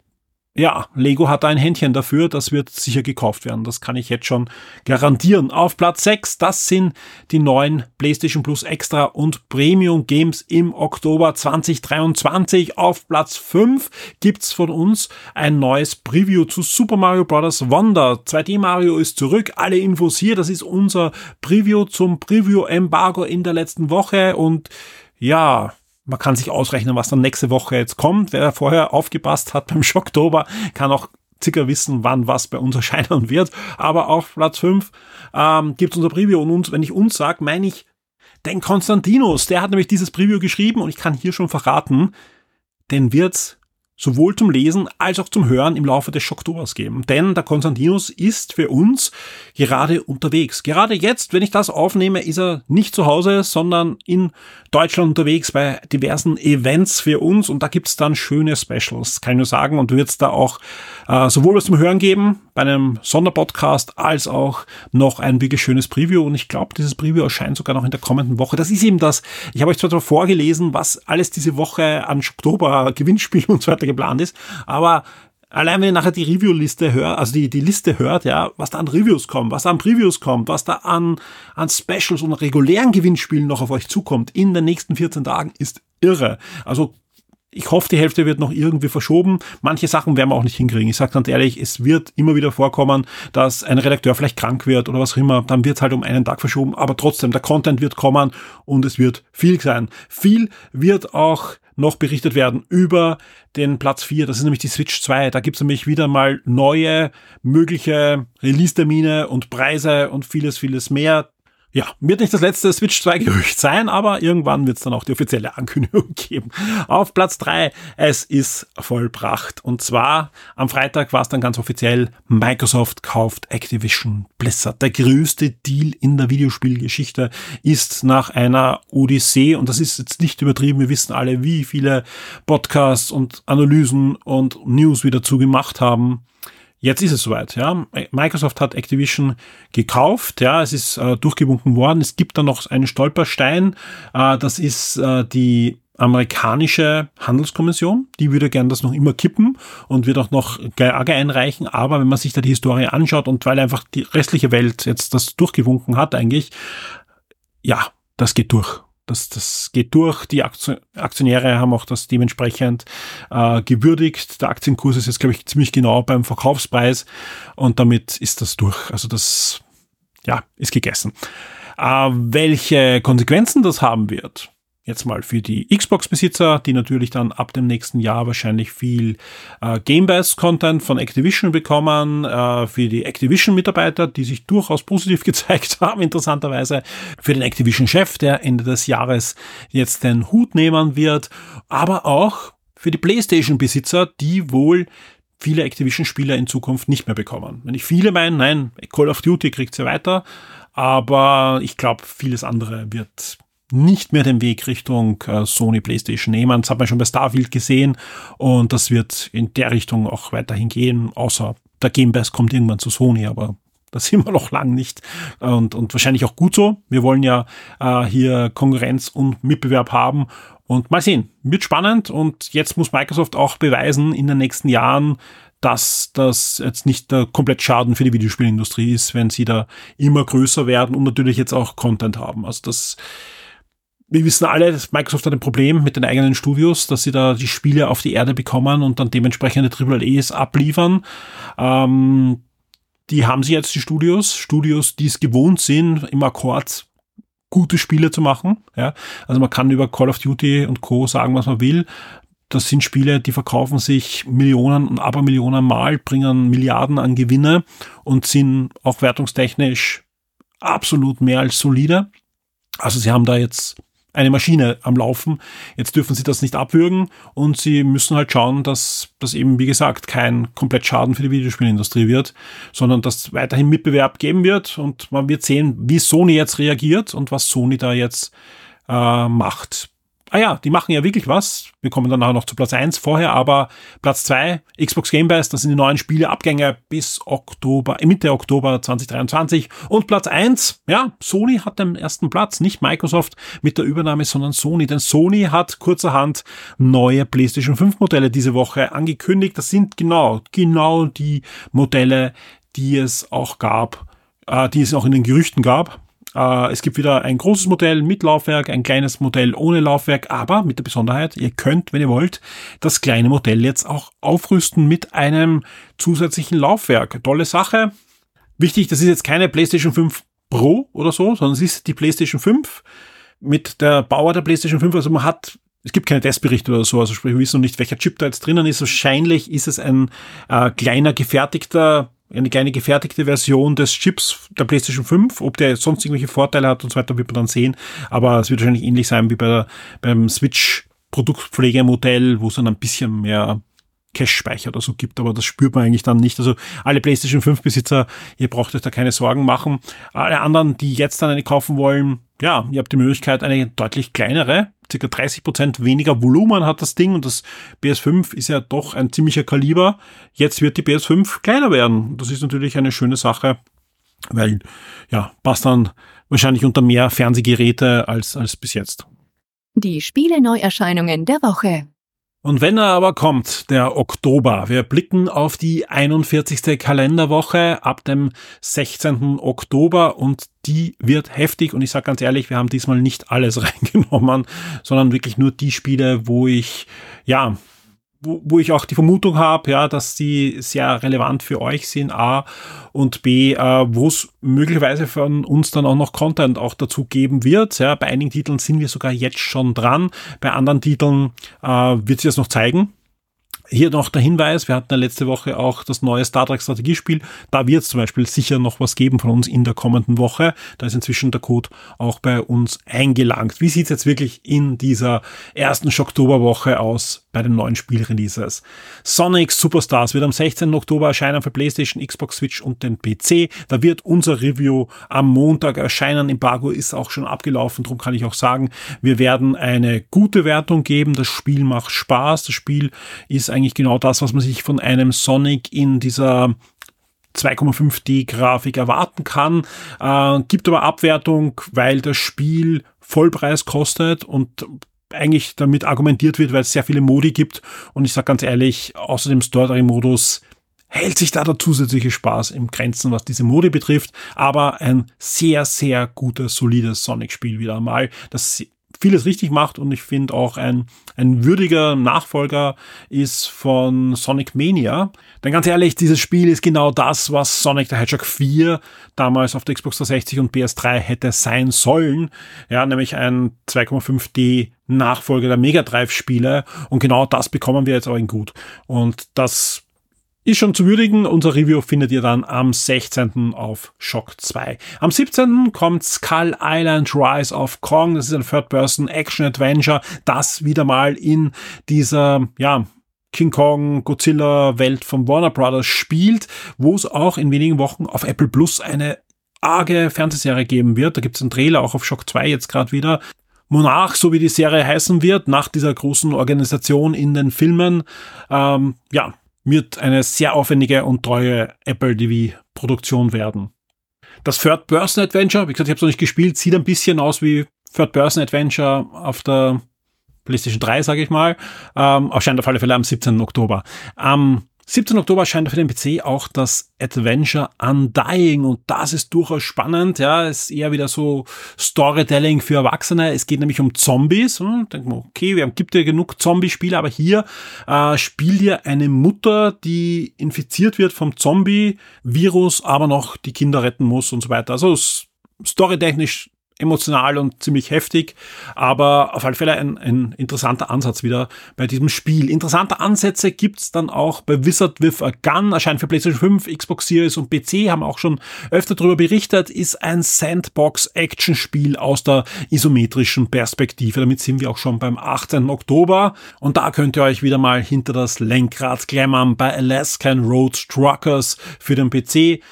ja, Lego hat ein Händchen dafür, das wird sicher gekauft werden. Das kann ich jetzt schon garantieren. Auf Platz 6, das sind die neuen PlayStation Plus Extra und Premium Games im Oktober 2023. Auf Platz 5 gibt's von uns ein neues Preview zu Super Mario Bros. Wonder. 2D Mario ist zurück. Alle Infos hier. Das ist unser Preview zum Preview Embargo in der letzten Woche und ja, man kann sich ausrechnen, was dann nächste Woche jetzt kommt. Wer vorher aufgepasst hat beim Schocktober, kann auch circa wissen, wann was bei uns <laughs> erscheinen wird. Aber auf Platz 5 ähm, gibt unser Preview und uns, wenn ich uns sage, meine ich den Konstantinos. Der hat nämlich dieses Preview geschrieben und ich kann hier schon verraten, den wird's sowohl zum Lesen als auch zum Hören im Laufe des Schocktobers geben. Denn der Konstantinus ist für uns gerade unterwegs. Gerade jetzt, wenn ich das aufnehme, ist er nicht zu Hause, sondern in Deutschland unterwegs bei diversen Events für uns und da gibt's dann schöne Specials, kann ich nur sagen. Und wird es da auch äh, sowohl was zum Hören geben bei einem Sonderpodcast als auch noch ein wirklich schönes Preview. Und ich glaube, dieses Preview erscheint sogar noch in der kommenden Woche. Das ist eben das. Ich habe euch zwar vorgelesen, was alles diese Woche an Oktober Gewinnspielen <laughs> und so weiter geplant ist, aber Allein wenn ihr nachher die Review-Liste hört, also die, die Liste hört, ja, was da an Reviews kommt, was da an Previews kommt, was da an, an Specials und regulären Gewinnspielen noch auf euch zukommt in den nächsten 14 Tagen, ist irre. Also ich hoffe, die Hälfte wird noch irgendwie verschoben. Manche Sachen werden wir auch nicht hinkriegen. Ich sage ganz ehrlich, es wird immer wieder vorkommen, dass ein Redakteur vielleicht krank wird oder was auch immer. Dann wird es halt um einen Tag verschoben. Aber trotzdem, der Content wird kommen und es wird viel sein. Viel wird auch noch berichtet werden über den Platz 4. Das ist nämlich die Switch 2. Da gibt es nämlich wieder mal neue mögliche Release-Termine und Preise und vieles, vieles mehr. Ja, wird nicht das letzte Switch 2 Gerücht sein, aber irgendwann wird es dann auch die offizielle Ankündigung <laughs> geben. Auf Platz 3, es ist vollbracht. Und zwar am Freitag war es dann ganz offiziell, Microsoft kauft Activision Blizzard. Der größte Deal in der Videospielgeschichte ist nach einer Odyssee, und das ist jetzt nicht übertrieben, wir wissen alle, wie viele Podcasts und Analysen und News wir dazu gemacht haben Jetzt ist es soweit, ja. Microsoft hat Activision gekauft, ja, es ist äh, durchgewunken worden. Es gibt da noch einen Stolperstein, äh, das ist äh, die amerikanische Handelskommission, die würde gern das noch immer kippen und wird auch noch Klage einreichen, aber wenn man sich da die Historie anschaut und weil einfach die restliche Welt jetzt das durchgewunken hat eigentlich, ja, das geht durch. Das, das geht durch. Die Aktionäre haben auch das dementsprechend äh, gewürdigt. Der Aktienkurs ist jetzt, glaube ich, ziemlich genau beim Verkaufspreis und damit ist das durch. Also das, ja, ist gegessen. Äh, welche Konsequenzen das haben wird, Jetzt mal für die Xbox-Besitzer, die natürlich dann ab dem nächsten Jahr wahrscheinlich viel äh, Game Pass-Content von Activision bekommen, äh, für die Activision-Mitarbeiter, die sich durchaus positiv <laughs> gezeigt haben, interessanterweise, für den Activision-Chef, der Ende des Jahres jetzt den Hut nehmen wird, aber auch für die PlayStation-Besitzer, die wohl viele Activision-Spieler in Zukunft nicht mehr bekommen. Wenn ich viele meinen, nein, Call of Duty kriegt sie weiter, aber ich glaube, vieles andere wird nicht mehr den Weg Richtung äh, Sony PlayStation nehmen. Das hat man schon bei Starfield gesehen und das wird in der Richtung auch weiterhin gehen, außer der Game Pass kommt irgendwann zu Sony, aber das sind wir <laughs> noch lang nicht und, und wahrscheinlich auch gut so. Wir wollen ja äh, hier Konkurrenz und Mitbewerb haben und mal sehen, wird spannend und jetzt muss Microsoft auch beweisen in den nächsten Jahren, dass das jetzt nicht der komplett Schaden für die Videospielindustrie ist, wenn sie da immer größer werden und natürlich jetzt auch Content haben. Also das wir wissen alle, dass Microsoft hat ein Problem mit den eigenen Studios, dass sie da die Spiele auf die Erde bekommen und dann dementsprechende AAAs abliefern. Ähm, die haben sie jetzt, die Studios. Studios, die es gewohnt sind, im Akkord gute Spiele zu machen. Ja? Also man kann über Call of Duty und Co. sagen, was man will. Das sind Spiele, die verkaufen sich Millionen und Abermillionen Mal, bringen Milliarden an Gewinne und sind auch wertungstechnisch absolut mehr als solide. Also sie haben da jetzt eine Maschine am Laufen. Jetzt dürfen sie das nicht abwürgen und sie müssen halt schauen, dass das eben, wie gesagt, kein komplett Schaden für die Videospielindustrie wird, sondern dass weiterhin Mitbewerb geben wird und man wird sehen, wie Sony jetzt reagiert und was Sony da jetzt äh, macht ah ja, die machen ja wirklich was. Wir kommen dann nachher noch zu Platz eins vorher, aber Platz zwei Xbox Game Pass, das sind die neuen Spieleabgänge bis Oktober, Mitte Oktober 2023. Und Platz eins ja, Sony hat den ersten Platz, nicht Microsoft mit der Übernahme, sondern Sony. Denn Sony hat kurzerhand neue PlayStation 5 Modelle diese Woche angekündigt. Das sind genau, genau die Modelle, die es auch gab, äh, die es auch in den Gerüchten gab. Äh, es gibt wieder ein großes Modell mit Laufwerk, ein kleines Modell ohne Laufwerk, aber mit der Besonderheit, ihr könnt, wenn ihr wollt, das kleine Modell jetzt auch aufrüsten mit einem zusätzlichen Laufwerk. Tolle Sache. Wichtig, das ist jetzt keine PlayStation 5 Pro oder so, sondern es ist die PlayStation 5 mit der Bauer der PlayStation 5. Also man hat es gibt keine Testberichte oder so, also sprich, wir wissen noch nicht, welcher Chip da jetzt drinnen ist. Wahrscheinlich ist es ein äh, kleiner gefertigter eine kleine gefertigte Version des Chips der PlayStation 5. Ob der sonst irgendwelche Vorteile hat und so weiter, wird man dann sehen. Aber es wird wahrscheinlich ähnlich sein wie bei, beim Switch Produktpflegemodell, wo es dann ein bisschen mehr Cache-Speicher oder so gibt, aber das spürt man eigentlich dann nicht. Also alle PlayStation 5 Besitzer, ihr braucht euch da keine Sorgen machen. Alle anderen, die jetzt dann eine kaufen wollen, ja, ihr habt die Möglichkeit, eine deutlich kleinere, circa 30 Prozent weniger Volumen hat das Ding und das PS5 ist ja doch ein ziemlicher Kaliber. Jetzt wird die PS5 kleiner werden. Das ist natürlich eine schöne Sache, weil, ja, passt dann wahrscheinlich unter mehr Fernsehgeräte als, als bis jetzt. Die Spiele-Neuerscheinungen der Woche. Und wenn er aber kommt, der Oktober, wir blicken auf die 41. Kalenderwoche ab dem 16. Oktober und die wird heftig und ich sage ganz ehrlich, wir haben diesmal nicht alles <laughs> reingenommen, sondern wirklich nur die Spiele, wo ich ja wo, wo ich auch die Vermutung habe, ja, dass die sehr relevant für euch sind, A und B, äh, wo es möglicherweise von uns dann auch noch Content auch dazu geben wird. Ja, bei einigen Titeln sind wir sogar jetzt schon dran, bei anderen Titeln äh, wird sich das noch zeigen. Hier noch der Hinweis, wir hatten ja letzte Woche auch das neue Star Trek Strategiespiel. Da wird es zum Beispiel sicher noch was geben von uns in der kommenden Woche. Da ist inzwischen der Code auch bei uns eingelangt. Wie sieht es jetzt wirklich in dieser ersten Oktoberwoche aus bei den neuen Spielreleases? Sonic Superstars wird am 16. Oktober erscheinen für PlayStation, Xbox, Switch und den PC. Da wird unser Review am Montag erscheinen. Embargo ist auch schon abgelaufen, darum kann ich auch sagen, wir werden eine gute Wertung geben. Das Spiel macht Spaß. Das Spiel ist eigentlich genau das, was man sich von einem Sonic in dieser 2,5D-Grafik erwarten kann. Äh, gibt aber Abwertung, weil das Spiel Vollpreis kostet und eigentlich damit argumentiert wird, weil es sehr viele Modi gibt. Und ich sage ganz ehrlich, außer dem Story-Modus hält sich da der zusätzliche Spaß im Grenzen, was diese Modi betrifft. Aber ein sehr, sehr gutes, solides Sonic-Spiel wieder einmal, das vieles richtig macht und ich finde auch ein, ein würdiger Nachfolger ist von Sonic Mania. Denn ganz ehrlich, dieses Spiel ist genau das, was Sonic the Hedgehog 4 damals auf der Xbox 360 und PS3 hätte sein sollen. Ja, nämlich ein 2,5D Nachfolger der Mega Drive Spiele und genau das bekommen wir jetzt auch in gut. Und das ist schon zu würdigen. Unser Review findet ihr dann am 16. auf Shock 2. Am 17. kommt Skull Island Rise of Kong. Das ist ein Third-Person-Action-Adventure, das wieder mal in dieser, ja, King Kong Godzilla Welt von Warner Brothers spielt, wo es auch in wenigen Wochen auf Apple Plus eine arge Fernsehserie geben wird. Da gibt es einen Trailer auch auf Shock 2 jetzt gerade wieder. Monarch, so wie die Serie heißen wird, nach dieser großen Organisation in den Filmen. Ähm, ja, wird eine sehr aufwendige und treue Apple TV Produktion werden. Das Third Person Adventure, wie gesagt, ich habe es noch nicht gespielt, sieht ein bisschen aus wie Third Person Adventure auf der PlayStation 3, sage ich mal. Ähm, erscheint auf alle Fälle am 17. Oktober. Am 17. Oktober erscheint für den PC auch das Adventure Undying und das ist durchaus spannend. Ja, ist eher wieder so Storytelling für Erwachsene. Es geht nämlich um Zombies. Hm, denkt man, okay, wir haben, gibt ja genug Zombie-Spiele, aber hier äh, spielt ihr eine Mutter, die infiziert wird vom Zombie-Virus, aber noch die Kinder retten muss und so weiter. Also storytechnisch emotional und ziemlich heftig, aber auf alle Fälle ein, ein interessanter Ansatz wieder bei diesem Spiel. Interessante Ansätze gibt's dann auch bei Wizard with a Gun, erscheint für PlayStation 5, Xbox Series und PC, haben auch schon öfter darüber berichtet, ist ein Sandbox-Action-Spiel aus der isometrischen Perspektive. Damit sind wir auch schon beim 18. Oktober und da könnt ihr euch wieder mal hinter das Lenkrad klemmern bei Alaskan Road Truckers für den PC.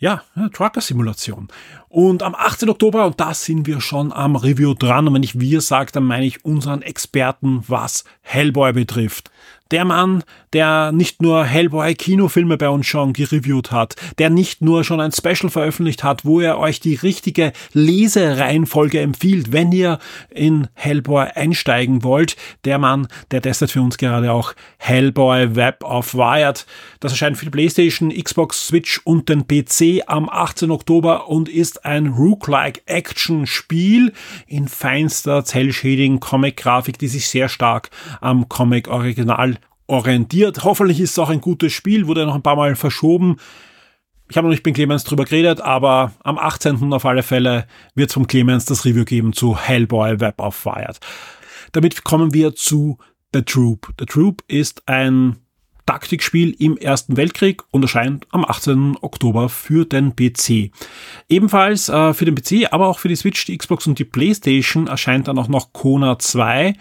Ja, Trucker-Simulation. Und am 18. Oktober, und da sind wir schon am Review dran, und wenn ich wir sage, dann meine ich unseren Experten, was Hellboy betrifft. Der Mann, der nicht nur Hellboy-Kinofilme bei uns schon gereviewt hat, der nicht nur schon ein Special veröffentlicht hat, wo er euch die richtige Lesereihenfolge empfiehlt, wenn ihr in Hellboy einsteigen wollt. Der Mann, der testet für uns gerade auch Hellboy Web of Wired. Das erscheint für die PlayStation, Xbox, Switch und den PC am 18. Oktober und ist ein Rook-like Action-Spiel in feinster Cell-Shading-Comic-Grafik, die sich sehr stark am Comic-Original orientiert. Hoffentlich ist es auch ein gutes Spiel, wurde noch ein paar Mal verschoben. Ich habe noch nicht mit Clemens drüber geredet, aber am 18. auf alle Fälle wird es vom Clemens das Review geben zu Hellboy Web of Wired. Damit kommen wir zu The Troop. The Troop ist ein Taktikspiel im Ersten Weltkrieg und erscheint am 18. Oktober für den PC. Ebenfalls äh, für den PC, aber auch für die Switch, die Xbox und die PlayStation erscheint dann auch noch Kona 2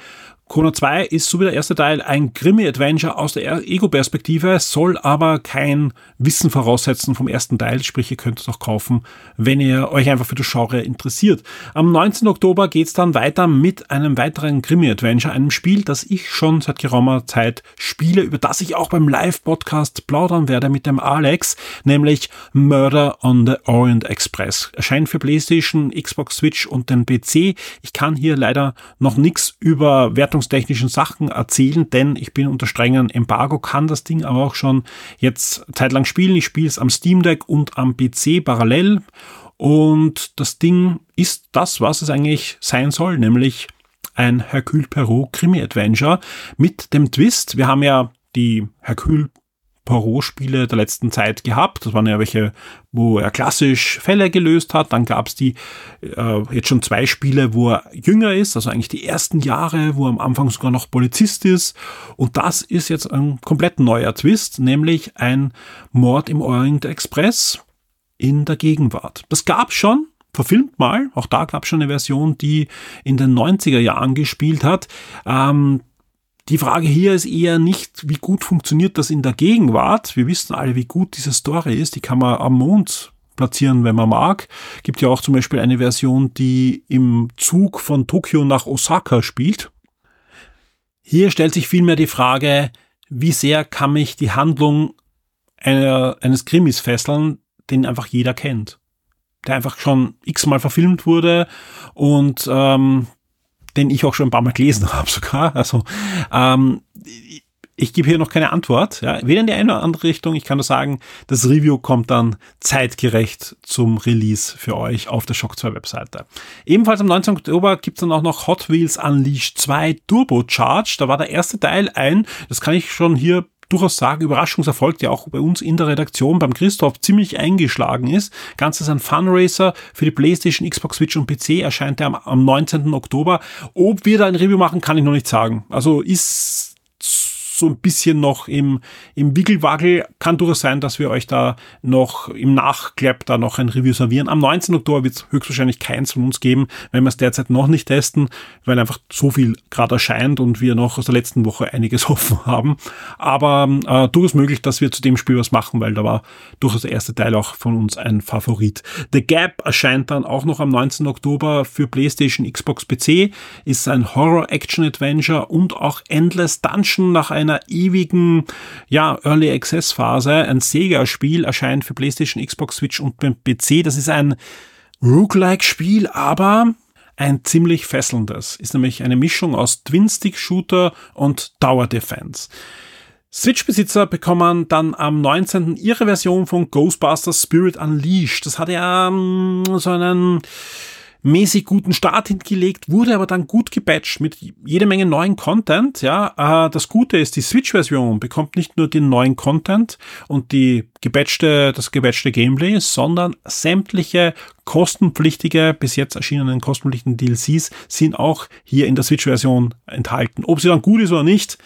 Kona 2 ist so wie der erste Teil ein Krimi-Adventure aus der Ego-Perspektive, soll aber kein Wissen voraussetzen vom ersten Teil, sprich ihr könnt es auch kaufen, wenn ihr euch einfach für das Genre interessiert. Am 19. Oktober geht's dann weiter mit einem weiteren Krimi-Adventure, einem Spiel, das ich schon seit geraumer Zeit spiele, über das ich auch beim Live-Podcast plaudern werde mit dem Alex, nämlich Murder on the Orient Express. Erscheint für PlayStation, Xbox Switch und den PC. Ich kann hier leider noch nichts über Wertung verwaltungstechnischen Sachen erzählen, denn ich bin unter strengen Embargo, kann das Ding aber auch schon jetzt zeitlang spielen. Ich spiele es am Steam Deck und am PC parallel und das Ding ist das, was es eigentlich sein soll, nämlich ein Hercule Perot Krimi Adventure mit dem Twist. Wir haben ja die Hercule Poirot-Spiele der letzten Zeit gehabt. Das waren ja welche, wo er klassisch Fälle gelöst hat. Dann gab es die äh, jetzt schon zwei Spiele, wo er jünger ist, also eigentlich die ersten Jahre, wo er am Anfang sogar noch Polizist ist. Und das ist jetzt ein komplett neuer Twist, nämlich ein Mord im Orient Express in der Gegenwart. Das gab schon, verfilmt mal. Auch da gab es schon eine Version, die in den 90er Jahren gespielt hat. Ähm, die Frage hier ist eher nicht, wie gut funktioniert das in der Gegenwart. Wir wissen alle, wie gut diese Story ist. Die kann man am Mond platzieren, wenn man mag. Gibt ja auch zum Beispiel eine Version, die im Zug von Tokio nach Osaka spielt. Hier stellt sich vielmehr die Frage, wie sehr kann mich die Handlung einer, eines Krimis fesseln, den einfach jeder kennt. Der einfach schon x-mal verfilmt wurde und ähm, den ich auch schon ein paar Mal gelesen <laughs> habe sogar. Also ähm, ich gebe hier noch keine Antwort, ja, weder in die eine oder andere Richtung. Ich kann nur sagen, das Review kommt dann zeitgerecht zum Release für euch auf der Shock 2 Webseite. Ebenfalls am 19. Oktober gibt's dann auch noch Hot Wheels Unleashed 2 Turbo Charge. Da war der erste Teil ein, das kann ich schon hier durchaus sagen, Überraschungserfolg, der auch bei uns in der Redaktion beim Christoph ziemlich eingeschlagen ist. Ganzes ein Funracer für die PlayStation, Xbox Switch und PC erscheint er am, am 19. Oktober. Ob wir da ein Review machen, kann ich noch nicht sagen. Also ist so ein bisschen noch im, im Wickelwagel. Kann durchaus sein, dass wir euch da noch im Nachklapp da noch ein Review servieren. Am 19. Oktober wird es höchstwahrscheinlich keins von uns geben, wenn wir es derzeit noch nicht testen, weil einfach so viel gerade erscheint und wir noch aus der letzten Woche einiges <laughs> offen haben. Aber äh, durchaus möglich, dass wir zu dem Spiel was machen, weil da war durchaus der erste Teil auch von uns ein Favorit. The Gap erscheint dann auch noch am 19. Oktober für PlayStation, Xbox, PC, ist ein Horror-Action-Adventure und auch Endless Dungeon nach einer einer ewigen ja, Early Access Phase. Ein Sega-Spiel erscheint für PlayStation, Xbox, Switch und PC. Das ist ein Roguelike-Spiel, aber ein ziemlich fesselndes. Ist nämlich eine Mischung aus Twin-Stick-Shooter und Tower Defense. Switch-Besitzer bekommen dann am 19. ihre Version von Ghostbusters Spirit Unleashed. Das hat ja um, so einen mäßig guten Start hingelegt, wurde aber dann gut gepatcht mit jede Menge neuen Content. Ja, äh, das Gute ist, die Switch-Version bekommt nicht nur den neuen Content und die gepatchte, das gepatchte Gameplay, sondern sämtliche kostenpflichtige, bis jetzt erschienenen kostenpflichtigen DLCs sind auch hier in der Switch-Version enthalten. Ob sie dann gut ist oder nicht,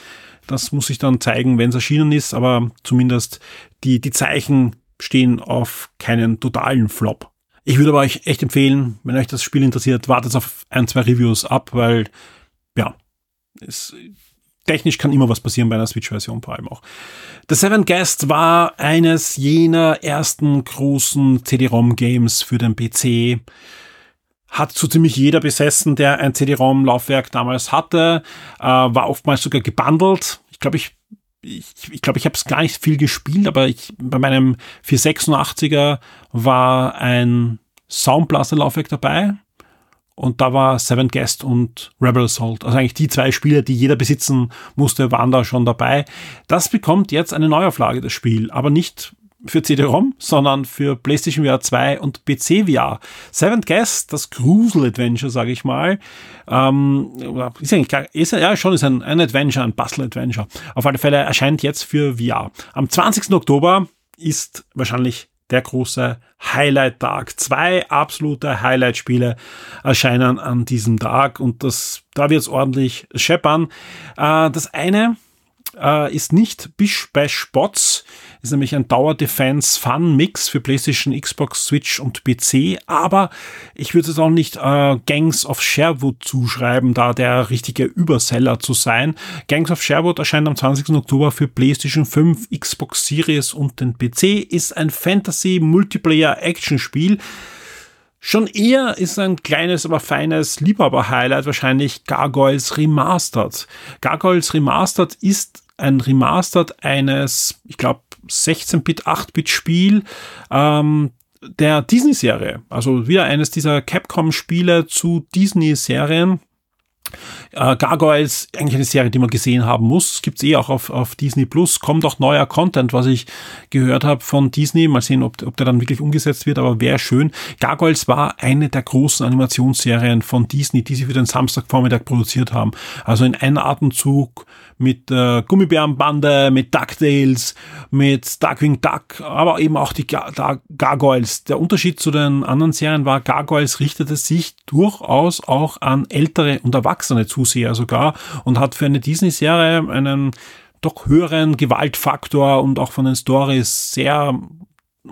das muss sich dann zeigen, wenn es erschienen ist, aber zumindest die, die Zeichen stehen auf keinen totalen Flop. Ich würde aber euch echt empfehlen, wenn euch das Spiel interessiert, wartet auf ein, zwei Reviews ab, weil, ja, es, technisch kann immer was passieren bei einer Switch-Version vor allem auch. The Seven Guest war eines jener ersten großen CD-ROM-Games für den PC. Hat so ziemlich jeder besessen, der ein CD-ROM-Laufwerk damals hatte. Äh, war oftmals sogar gebundelt. Ich glaube, ich ich, ich glaube, ich habe es gar nicht viel gespielt, aber ich, bei meinem 486er war ein Soundblaster-Laufwerk dabei und da war Seven Guest und Rebel Assault. Also eigentlich die zwei Spiele, die jeder besitzen musste, waren da schon dabei. Das bekommt jetzt eine Neuauflage, das Spiel, aber nicht für CD-ROM, sondern für PlayStation VR 2 und PC VR. Seventh Guest, das Grusel Adventure, sage ich mal, ähm, ist eigentlich gar, ist, ja schon ist ein, ein Adventure, ein Puzzle Adventure. Auf alle Fälle erscheint jetzt für VR. Am 20. Oktober ist wahrscheinlich der große Highlight-Tag. Zwei absolute Highlight-Spiele erscheinen an diesem Tag und das, da wird es ordentlich scheppern. Äh, das eine äh, ist nicht Bish Bash Bots, ist nämlich ein Tower Defense Fun Mix für PlayStation, Xbox, Switch und PC. Aber ich würde es auch nicht äh, Gangs of Sherwood zuschreiben, da der richtige Überseller zu sein. Gangs of Sherwood erscheint am 20. Oktober für PlayStation 5, Xbox Series und den PC. Ist ein Fantasy Multiplayer Action Spiel. Schon eher ist ein kleines, aber feines Liebhaber-Highlight wahrscheinlich Gargoyles Remastered. Gargoyles Remastered ist ein Remastered eines, ich glaube, 16-Bit, 8-Bit-Spiel ähm, der Disney-Serie. Also wieder eines dieser Capcom-Spiele zu Disney-Serien. Äh, Gargoyles, eigentlich eine Serie, die man gesehen haben muss. Gibt's eh auch auf, auf Disney Plus. Kommt auch neuer Content, was ich gehört habe von Disney. Mal sehen, ob, ob der dann wirklich umgesetzt wird, aber wäre schön. Gargoyles war eine der großen Animationsserien von Disney, die sie für den Samstagvormittag produziert haben. Also in einem Atemzug mit äh, Gummibärenbande, mit DuckTales, mit Darkwing Duck, aber eben auch die Gar Gar Gargoyles. Der Unterschied zu den anderen Serien war, Gargoyles richtete sich durchaus auch an ältere und erwachsene Zuseher sogar und hat für eine Disney-Serie einen doch höheren Gewaltfaktor und auch von den Stories sehr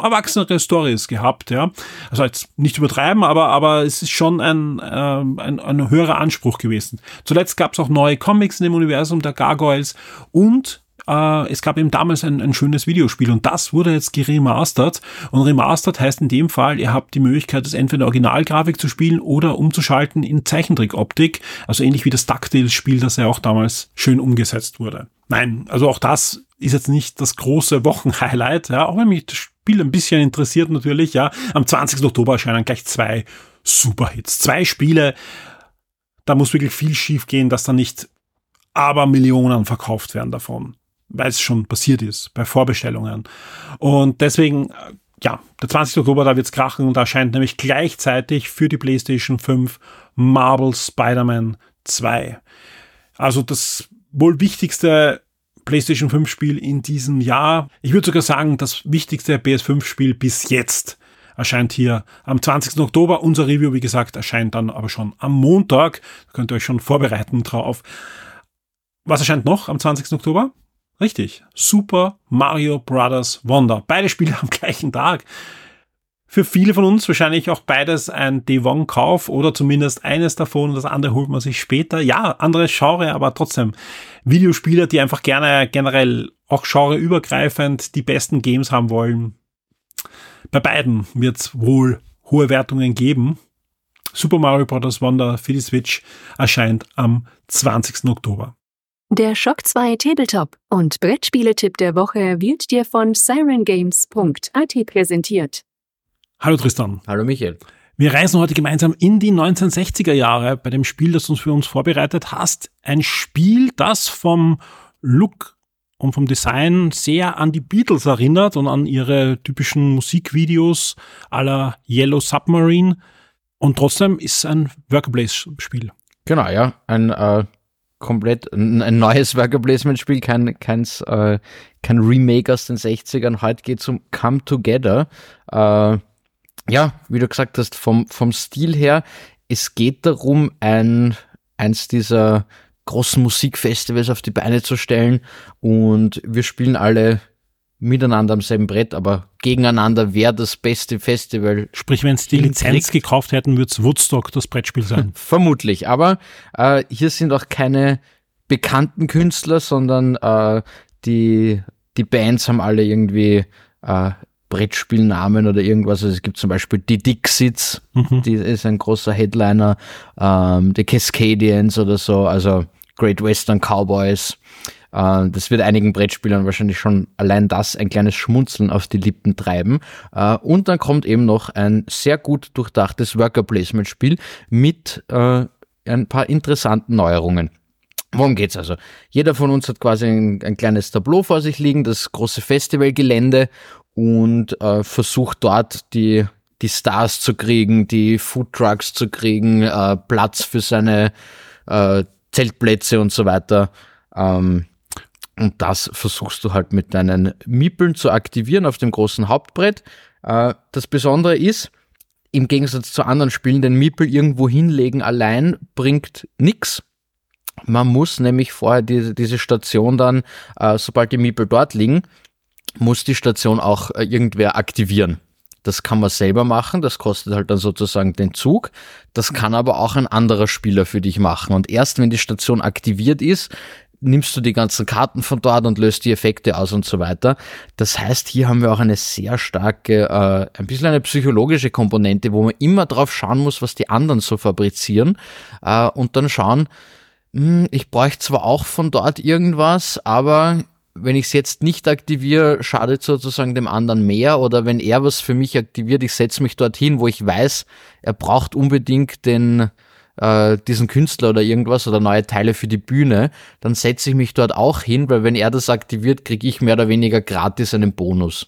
erwachsenere Stories gehabt, ja. Also jetzt nicht übertreiben, aber, aber es ist schon ein, äh, ein, ein höherer Anspruch gewesen. Zuletzt gab es auch neue Comics in dem Universum der Gargoyles und äh, es gab eben damals ein, ein schönes Videospiel und das wurde jetzt geremastert. Und remastert heißt in dem Fall, ihr habt die Möglichkeit, es entweder Originalgrafik zu spielen oder umzuschalten in Zeichentrickoptik. Also ähnlich wie das DuckTales-Spiel, das ja auch damals schön umgesetzt wurde. Nein, also auch das ist jetzt nicht das große Wochenhighlight, ja, auch wenn mich das Spiel ein bisschen interessiert natürlich, ja. Am 20. Oktober erscheinen gleich zwei Superhits. Zwei Spiele, da muss wirklich viel schief gehen, dass da nicht aber Millionen verkauft werden davon weil es schon passiert ist bei Vorbestellungen. Und deswegen, äh, ja, der 20. Oktober, da wird's krachen und da erscheint nämlich gleichzeitig für die PlayStation 5 Marvel Spider-Man 2. Also das wohl wichtigste PlayStation 5 Spiel in diesem Jahr. Ich würde sogar sagen, das wichtigste PS5 Spiel bis jetzt erscheint hier am 20. Oktober. Unser Review, wie gesagt, erscheint dann aber schon am Montag. Könnt ihr euch schon vorbereiten drauf. Was erscheint noch am 20. Oktober? Richtig. Super Mario Bros. Wonder. Beide Spiele <laughs> am gleichen Tag. Für viele von uns wahrscheinlich auch beides ein Day-One-Kauf oder zumindest eines davon. Das andere holt man sich später. Ja, anderes Genre, aber trotzdem Videospieler, die einfach gerne generell auch genreübergreifend die besten Games haben wollen. Bei beiden wird es wohl hohe Wertungen geben. Super Mario Bros. Wonder für die Switch erscheint am 20. Oktober. Der Shock 2 Tabletop und Brettspieletipp der Woche wird dir von sirengames.at präsentiert. Hallo Tristan. Hallo Michael. Wir reisen heute gemeinsam in die 1960er Jahre bei dem Spiel, das du für uns vorbereitet hast. Ein Spiel, das vom Look und vom Design sehr an die Beatles erinnert und an ihre typischen Musikvideos aller Yellow Submarine. Und trotzdem ist es ein Worker Place-Spiel. Genau, ja. Ein äh, komplett ein, neues Worker Placement Spiel, kein, keins, äh, kein Remake aus den 60ern. Heute geht es um Come Together. Äh, ja, wie du gesagt hast, vom, vom Stil her, es geht darum, ein, eins dieser großen Musikfestivals auf die Beine zu stellen und wir spielen alle miteinander am selben Brett, aber gegeneinander wäre das beste Festival. Sprich, wenn es die Lizenz Trick. gekauft hätten, würde es Woodstock das Brettspiel sein. <laughs> Vermutlich, aber äh, hier sind auch keine bekannten Künstler, sondern äh, die, die Bands haben alle irgendwie äh, Brettspielnamen oder irgendwas. Also es gibt zum Beispiel die Dixies, mhm. die ist ein großer Headliner, ähm, die Cascadians oder so, also Great Western Cowboys. Äh, das wird einigen Brettspielern wahrscheinlich schon allein das ein kleines Schmunzeln auf die Lippen treiben. Äh, und dann kommt eben noch ein sehr gut durchdachtes Worker Placement Spiel mit äh, ein paar interessanten Neuerungen. Worum geht's also? Jeder von uns hat quasi ein, ein kleines Tableau vor sich liegen, das große Festivalgelände und äh, versucht dort die die Stars zu kriegen, die Food Trucks zu kriegen, äh, Platz für seine äh, Zeltplätze und so weiter. Ähm, und das versuchst du halt mit deinen Miepeln zu aktivieren auf dem großen Hauptbrett. Äh, das Besondere ist, im Gegensatz zu anderen Spielen, den Miepel irgendwo hinlegen allein bringt nichts. Man muss nämlich vorher diese, diese Station dann, äh, sobald die Miepel dort liegen, muss die Station auch äh, irgendwer aktivieren. Das kann man selber machen, das kostet halt dann sozusagen den Zug. Das kann aber auch ein anderer Spieler für dich machen. Und erst wenn die Station aktiviert ist, nimmst du die ganzen Karten von dort und löst die Effekte aus und so weiter. Das heißt, hier haben wir auch eine sehr starke, äh, ein bisschen eine psychologische Komponente, wo man immer drauf schauen muss, was die anderen so fabrizieren äh, und dann schauen, mh, hm, ich bräuchte zwar auch von dort irgendwas, aber wenn ich es jetzt nicht aktiviere, schadet sozusagen dem anderen mehr oder wenn er was für mich aktiviert, ich setze mich dorthin, wo ich weiß, er braucht unbedingt den äh, diesen Künstler oder irgendwas oder neue Teile für die Bühne, dann setze ich mich dort auch hin, weil wenn er das aktiviert, kriege ich mehr oder weniger gratis einen Bonus.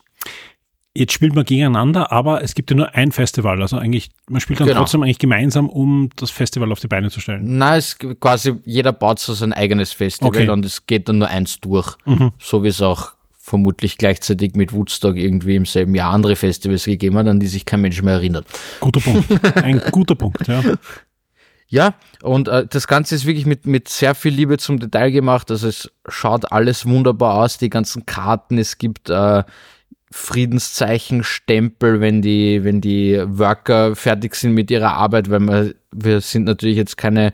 Jetzt spielt man gegeneinander, aber es gibt ja nur ein Festival. Also eigentlich, man spielt dann genau. trotzdem eigentlich gemeinsam, um das Festival auf die Beine zu stellen. Nein, es quasi, jeder baut so sein eigenes Festival okay. und es geht dann nur eins durch. Mhm. So wie es auch vermutlich gleichzeitig mit Woodstock irgendwie im selben Jahr andere Festivals gegeben hat, an die sich kein Mensch mehr erinnert. Guter Punkt. Ein guter Punkt, ja. <laughs> Ja, und äh, das Ganze ist wirklich mit, mit sehr viel Liebe zum Detail gemacht. Also es schaut alles wunderbar aus, die ganzen Karten, es gibt äh, Friedenszeichen, Stempel, wenn die, wenn die Worker fertig sind mit ihrer Arbeit, weil wir, wir sind natürlich jetzt keine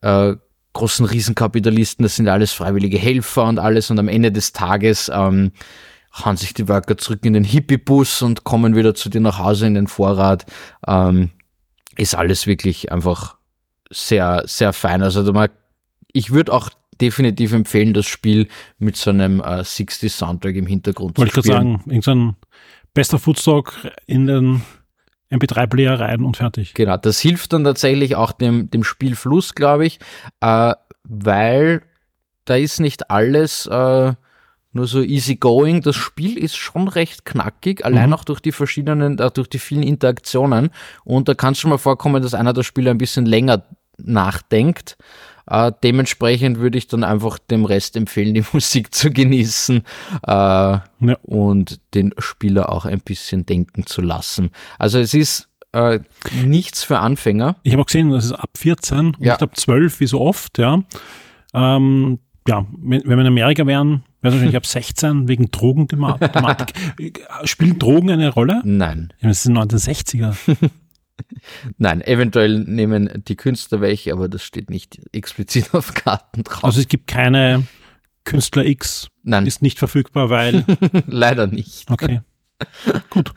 äh, großen Riesenkapitalisten, das sind alles freiwillige Helfer und alles und am Ende des Tages ähm, hauen sich die Worker zurück in den Hippie-Bus und kommen wieder zu dir nach Hause in den Vorrat. Ähm, ist alles wirklich einfach sehr, sehr fein. Also man, ich würde auch definitiv empfehlen, das Spiel mit so einem äh, 60 Soundtrack im Hintergrund Wollte zu ich gerade spielen. sagen, irgendein bester Foodstock in den MP3-Player rein und fertig. Genau, das hilft dann tatsächlich auch dem, dem Spielfluss, glaube ich, äh, weil da ist nicht alles äh, nur so easy going. Das Spiel ist schon recht knackig, allein Mhm. auch durch die verschiedenen, äh, durch die vielen Interaktionen. Und da kann es schon mal vorkommen, dass einer der Spieler ein bisschen länger nachdenkt. Äh, dementsprechend würde ich dann einfach dem Rest empfehlen, die <laughs> Musik zu genießen äh, und den Spieler auch ein bisschen denken zu lassen. Also es ist äh, nichts für Anfänger. Ich habe auch gesehen, das ist ab 14 und Ja. ich glaube 12, wie so oft, ja. Ähm, ja, wenn, wenn wir in Amerika wären, wäre es wahrscheinlich ab 16 wegen Drogenthematik. <laughs> Spielen Drogen eine Rolle? Nein. Ja, das sind 1960er. <laughs> Nein, eventuell nehmen die Künstler welche, aber das steht nicht explizit <laughs> auf Karten drauf. Also es gibt keine Künstler X. Nein. Ist nicht verfügbar, weil. <laughs> Leider nicht. Okay. Gut.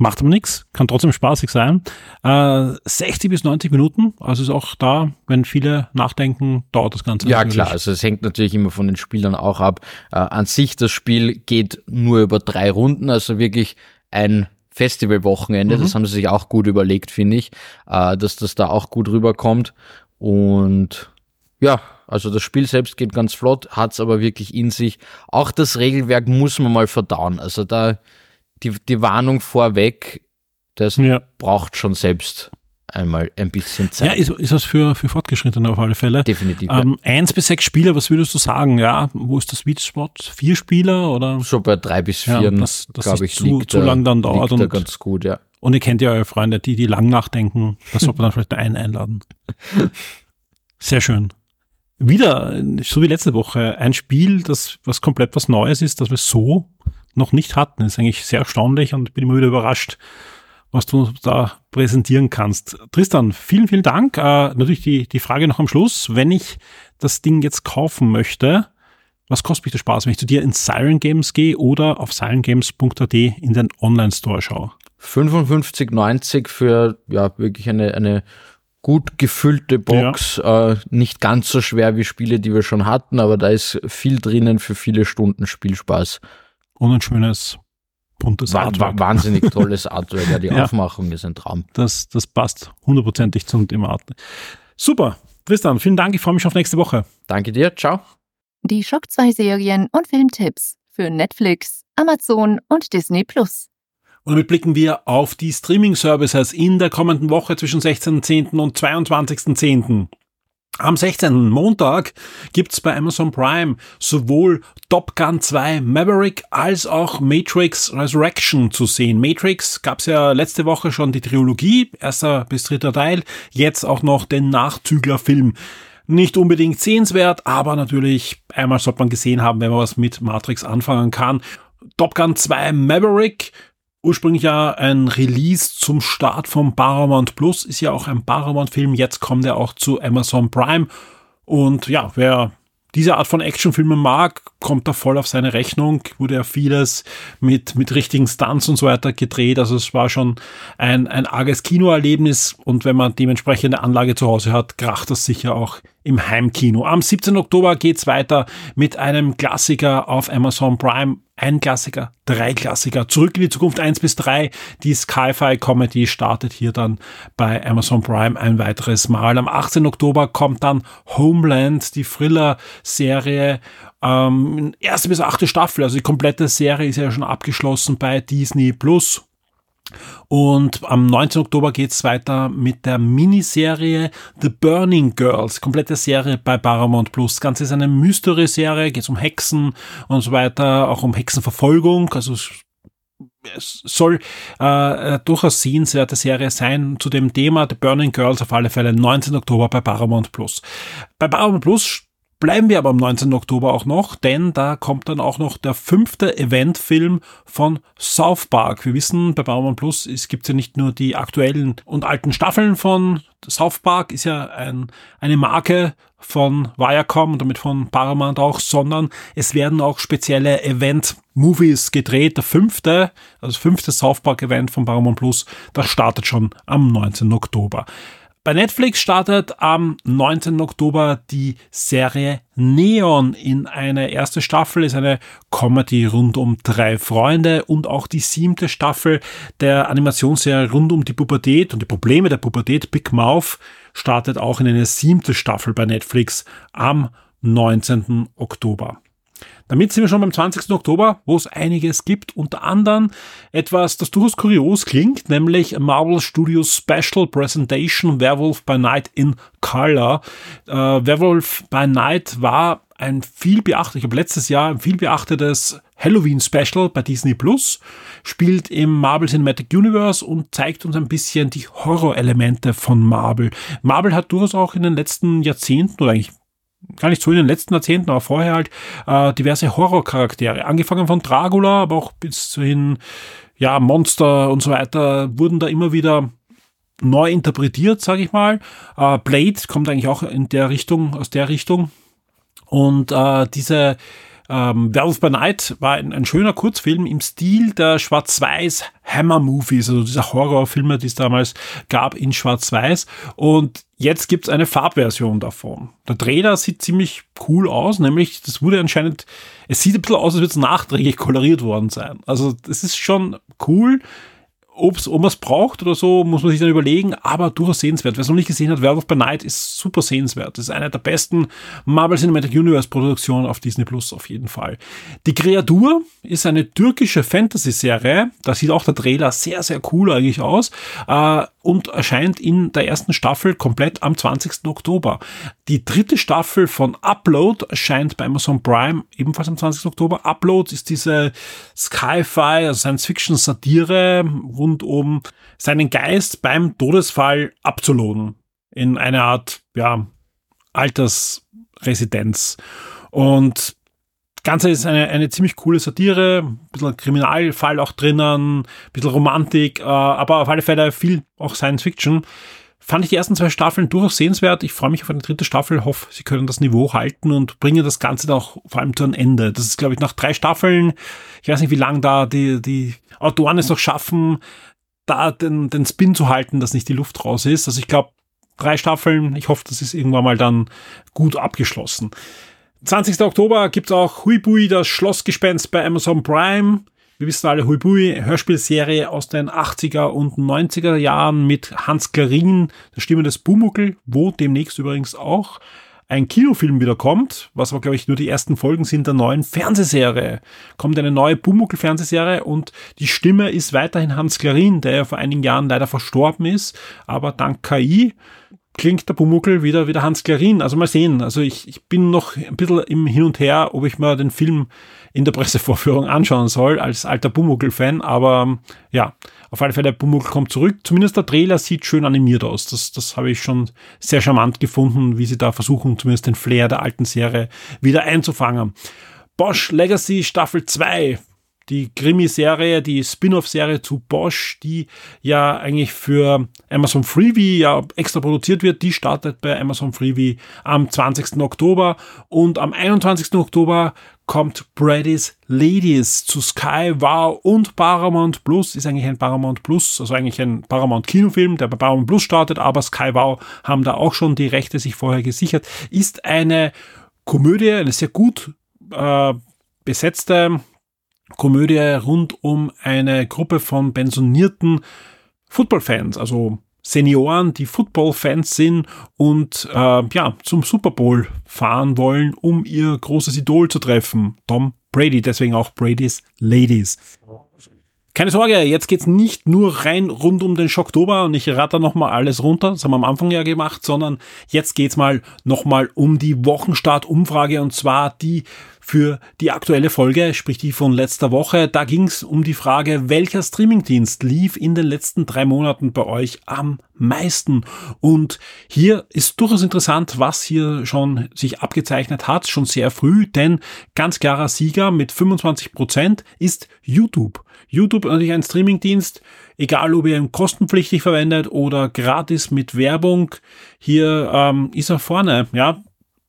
Macht aber nichts, kann trotzdem spaßig sein. Äh, 60 bis 90 Minuten, also ist auch da, wenn viele nachdenken, dauert das Ganze. Ja, klar, also es hängt natürlich immer von den Spielern auch ab. Äh, an sich, das Spiel geht nur über drei Runden, also wirklich ein Festivalwochenende. Mhm. Das haben sie sich auch gut überlegt, finde ich, äh, dass das da auch gut rüberkommt. Und ja, also das Spiel selbst geht ganz flott, hat's aber wirklich in sich. Auch das Regelwerk muss man mal verdauen. Also da die, die Warnung vorweg, das braucht schon selbst einmal ein bisschen Zeit. Ja, ist, ist das für, für Fortgeschrittene auf alle Fälle. Definitiv. Ähm, eins bis sechs Spieler, was würdest du sagen? Ja, wo ist das Sweet Spot? Vier Spieler oder? So bei drei bis Ja, vier, dass das glaube nicht ich, zu, zu da- lang dann dauert. da Und, ganz gut, ja. und ihr kennt ja eure Freunde, die, die lang nachdenken. Das sollte man dann vielleicht einen einladen. <laughs> Sehr schön. Wieder, so wie letzte Woche, ein Spiel, das was komplett was Neues ist, das wir so noch nicht hatten. Das ist eigentlich sehr erstaunlich und bin immer wieder überrascht, was du da präsentieren kannst. Tristan, vielen, vielen Dank. Äh, natürlich die, die Frage noch am Schluss. Wenn ich das Ding jetzt kaufen möchte, was kostet mich der Spaß, wenn ich zu dir in Siren Games gehe oder auf sirengames.at in den Online-Store schaue? 55,90 für ja wirklich eine, eine gut gefüllte Box. Äh, nicht ganz so schwer wie Spiele, die wir schon hatten, aber da ist viel drinnen für viele Stunden Spielspaß. Und ein schönes, buntes Wa Artwork. wa wahnsinnig tolles <laughs> Artwork. Ja, die Ja. Aufmachung ist ein Traum. Das, das passt hundertprozentig zum Thema. Super. Tristan, vielen Dank. Ich freue mich auf nächste Woche. Danke dir. Ciao. Die Schock 2 Serien und Filmtipps für Netflix, Amazon und Disney Plus. Und damit blicken wir auf die Streaming-Services in der kommenden Woche zwischen 16.10. und 22.10. Am 16. Montag gibt's bei Amazon Prime sowohl Top Gun 2 Maverick als auch Matrix Resurrection zu sehen. Matrix gab's ja letzte Woche schon die Trilogie, erster bis dritter Teil, jetzt auch noch den Nachzüglerfilm. Nicht unbedingt sehenswert, aber natürlich einmal sollte man gesehen haben, wenn man was mit Matrix anfangen kann. Top Gun 2 Maverick ursprünglich ja ein Release zum Start von Paramount Plus, ist ja auch ein Paramount-Film, jetzt kommt er auch zu Amazon Prime. Und ja, wer diese Art von Actionfilmen mag, kommt da voll auf seine Rechnung. Wurde ja vieles mit, mit richtigen Stunts und so weiter gedreht. Also es war schon ein, ein arges Kinoerlebnis. Und wenn man dementsprechende Anlage zu Hause hat, kracht das sicher auch im Heimkino. Am 17. Oktober geht's weiter mit einem Klassiker auf Amazon Prime. Ein Klassiker, drei Klassiker. Zurück in die Zukunft 1 bis 3. Die Sci-Fi Comedy startet hier dann bei Amazon Prime ein weiteres Mal. Am 18. Oktober kommt dann Homeland, die Thriller-Serie. Ähm, erste bis achte Staffel, also die komplette Serie ist ja schon abgeschlossen bei Disney Plus. Und am 19. Oktober geht's weiter mit der Miniserie The Burning Girls. Komplette Serie bei Paramount Plus. Das Ganze ist eine Mystery-Serie, geht um Hexen und so weiter, auch um Hexenverfolgung. Also es soll äh, durchaus sehenswerte Serie sein zu dem Thema The Burning Girls auf alle Fälle 19. Oktober bei Paramount Plus. Bei Paramount Plus Bleiben wir aber am 19. Oktober auch noch, denn da kommt dann auch noch der fünfte Eventfilm von South Park. Wir wissen, bei Paramount Plus es gibt ja nicht nur die aktuellen und alten Staffeln von South Park, ist ja ein, eine Marke von Viacom und damit von Paramount auch, sondern es werden auch spezielle Event-Movies gedreht. Der fünfte, also fünfte South Park-Event von Paramount Plus, das startet schon am 19. Oktober. Bei Netflix startet am 19. Oktober die Serie Neon in eine erste Staffel, ist eine Comedy rund um drei Freunde und auch die siebte Staffel der Animationsserie rund um die Pubertät und die Probleme der Pubertät Big Mouth startet auch in eine siebte Staffel bei Netflix am 19. Oktober. Damit sind wir schon beim 20. Oktober, wo es einiges gibt. Unter anderem etwas, das durchaus kurios klingt, nämlich Marvel Studios Special Presentation Werewolf by Night in Color. Äh, Werewolf by Night war ein viel beachtetes, ich habe letztes Jahr ein viel beachtetes Halloween Special bei Disney Plus, spielt im Marvel Cinematic Universe und zeigt uns ein bisschen die Horrorelemente von Marvel. Marvel hat durchaus auch in den letzten Jahrzehnten oder eigentlich gar nicht so in den letzten Jahrzehnten, aber vorher halt äh, diverse Horrorcharaktere. Angefangen von Dracula, aber auch bis hin, ja, Monster und so weiter, wurden da immer wieder neu interpretiert, sage ich mal. Äh, Blade kommt eigentlich auch in der Richtung, aus der Richtung. Und äh, diese ähm, Werewolf by Night war ein, ein, schöner Kurzfilm im Stil der Schwarz-Weiß Hammer-Movies, also dieser Horrorfilme, die es damals gab in Schwarz-Weiß. Und jetzt gibt's eine Farbversion davon. Der Trailer sieht ziemlich cool aus, nämlich das wurde anscheinend, es sieht ein bisschen aus, als würde es nachträglich koloriert worden sein. Also das ist schon cool ob es braucht oder so, muss man sich dann überlegen, aber durchaus sehenswert. Wer es noch nicht gesehen hat, Werewolf by Night ist super sehenswert. Das ist eine der besten Marvel Cinematic Universe Produktionen auf Disney Plus auf jeden Fall. Die Kreatur ist eine türkische Fantasy-Serie. Da sieht auch der Trailer sehr, sehr cool eigentlich aus. Äh, und erscheint in der ersten Staffel komplett am 20. Oktober. Die dritte Staffel von Upload erscheint bei Amazon Prime ebenfalls am 20. Oktober. Upload ist diese Sci-Fi, also Science-Fiction-Satire rund um seinen Geist beim Todesfall abzuladen. In eine Art, ja, Altersresidenz. Und Ganze ist eine, eine ziemlich coole Satire, ein bisschen Kriminalfall auch drinnen, ein bisschen Romantik, äh, aber auf alle Fälle viel auch Science Fiction. Fand ich die ersten zwei Staffeln durchaus sehenswert. Ich freue mich auf eine dritte Staffel, hoffe, sie können das Niveau halten und bringen das Ganze dann auch vor allem zu einem Ende. Das ist, glaube ich, nach drei Staffeln, ich weiß nicht, wie lange da die, die Autoren es noch schaffen, da den, den Spin zu halten, dass nicht die Luft raus ist. Also ich glaube, drei Staffeln, ich hoffe, das ist irgendwann mal dann gut abgeschlossen. 20. Oktober gibt's auch Huibui, das Schlossgespenst bei Amazon Prime. Wir wissen alle, Huibui, Hörspielserie aus den 80er und 90er Jahren mit Hans Klarin, der Stimme des Bumuckel, wo demnächst übrigens auch ein Kinofilm wieder kommt, was aber, glaube ich, nur die ersten Folgen sind der neuen Fernsehserie. Kommt eine neue Bumuckel-Fernsehserie und die Stimme ist weiterhin Hans Klarin, der ja vor einigen Jahren leider verstorben ist, aber dank KI klingt der Pumuckel wieder, wieder Hans Klarin. Also mal sehen. Also ich, ich bin noch ein bisschen im Hin und Her, ob ich mir den Film in der Pressevorführung anschauen soll, als alter Pumuckel-Fan. Aber ja, auf alle Fälle, der Pumuckel kommt zurück. Zumindest der Trailer sieht schön animiert aus. Das, das habe ich schon sehr charmant gefunden, wie sie da versuchen, zumindest den Flair der alten Serie wieder einzufangen. Bosch Legacy Staffel 2 die Krimi-Serie, die Spin-off-Serie zu Bosch, die ja eigentlich für Amazon Freebie ja extra produziert wird, die startet bei Amazon Freebie am 20. Oktober und am 21. Oktober kommt Brady's Ladies zu Sky, Wow und Paramount Plus. Ist eigentlich ein Paramount Plus, also eigentlich ein Paramount Kinofilm, der bei Paramount Plus startet, aber Sky Wow haben da auch schon die Rechte sich vorher gesichert. Ist eine Komödie, eine sehr gut äh, besetzte Komödie rund um eine Gruppe von pensionierten Footballfans, also Senioren, die Footballfans sind und äh, ja zum Super Bowl fahren wollen, um ihr großes Idol zu treffen, Tom Brady. Deswegen auch Brady's Ladies. Keine Sorge, jetzt geht's nicht nur rein rund um den Schocktober und ich ratter nochmal alles runter, das haben wir am Anfang ja gemacht, sondern jetzt geht's mal nochmal um die Wochenstartumfrage und zwar die für die aktuelle Folge, sprich die von letzter Woche. Da ging es um die Frage, welcher Streamingdienst lief in den letzten drei Monaten bei euch am meisten. Und hier ist durchaus interessant, was hier schon sich abgezeichnet hat, schon sehr früh, denn ganz klarer Sieger mit 25 Prozent ist YouTube. YouTube natürlich ein Streamingdienst, egal ob ihr ihn kostenpflichtig verwendet oder gratis mit Werbung. Hier ähm, ist er vorne, ja.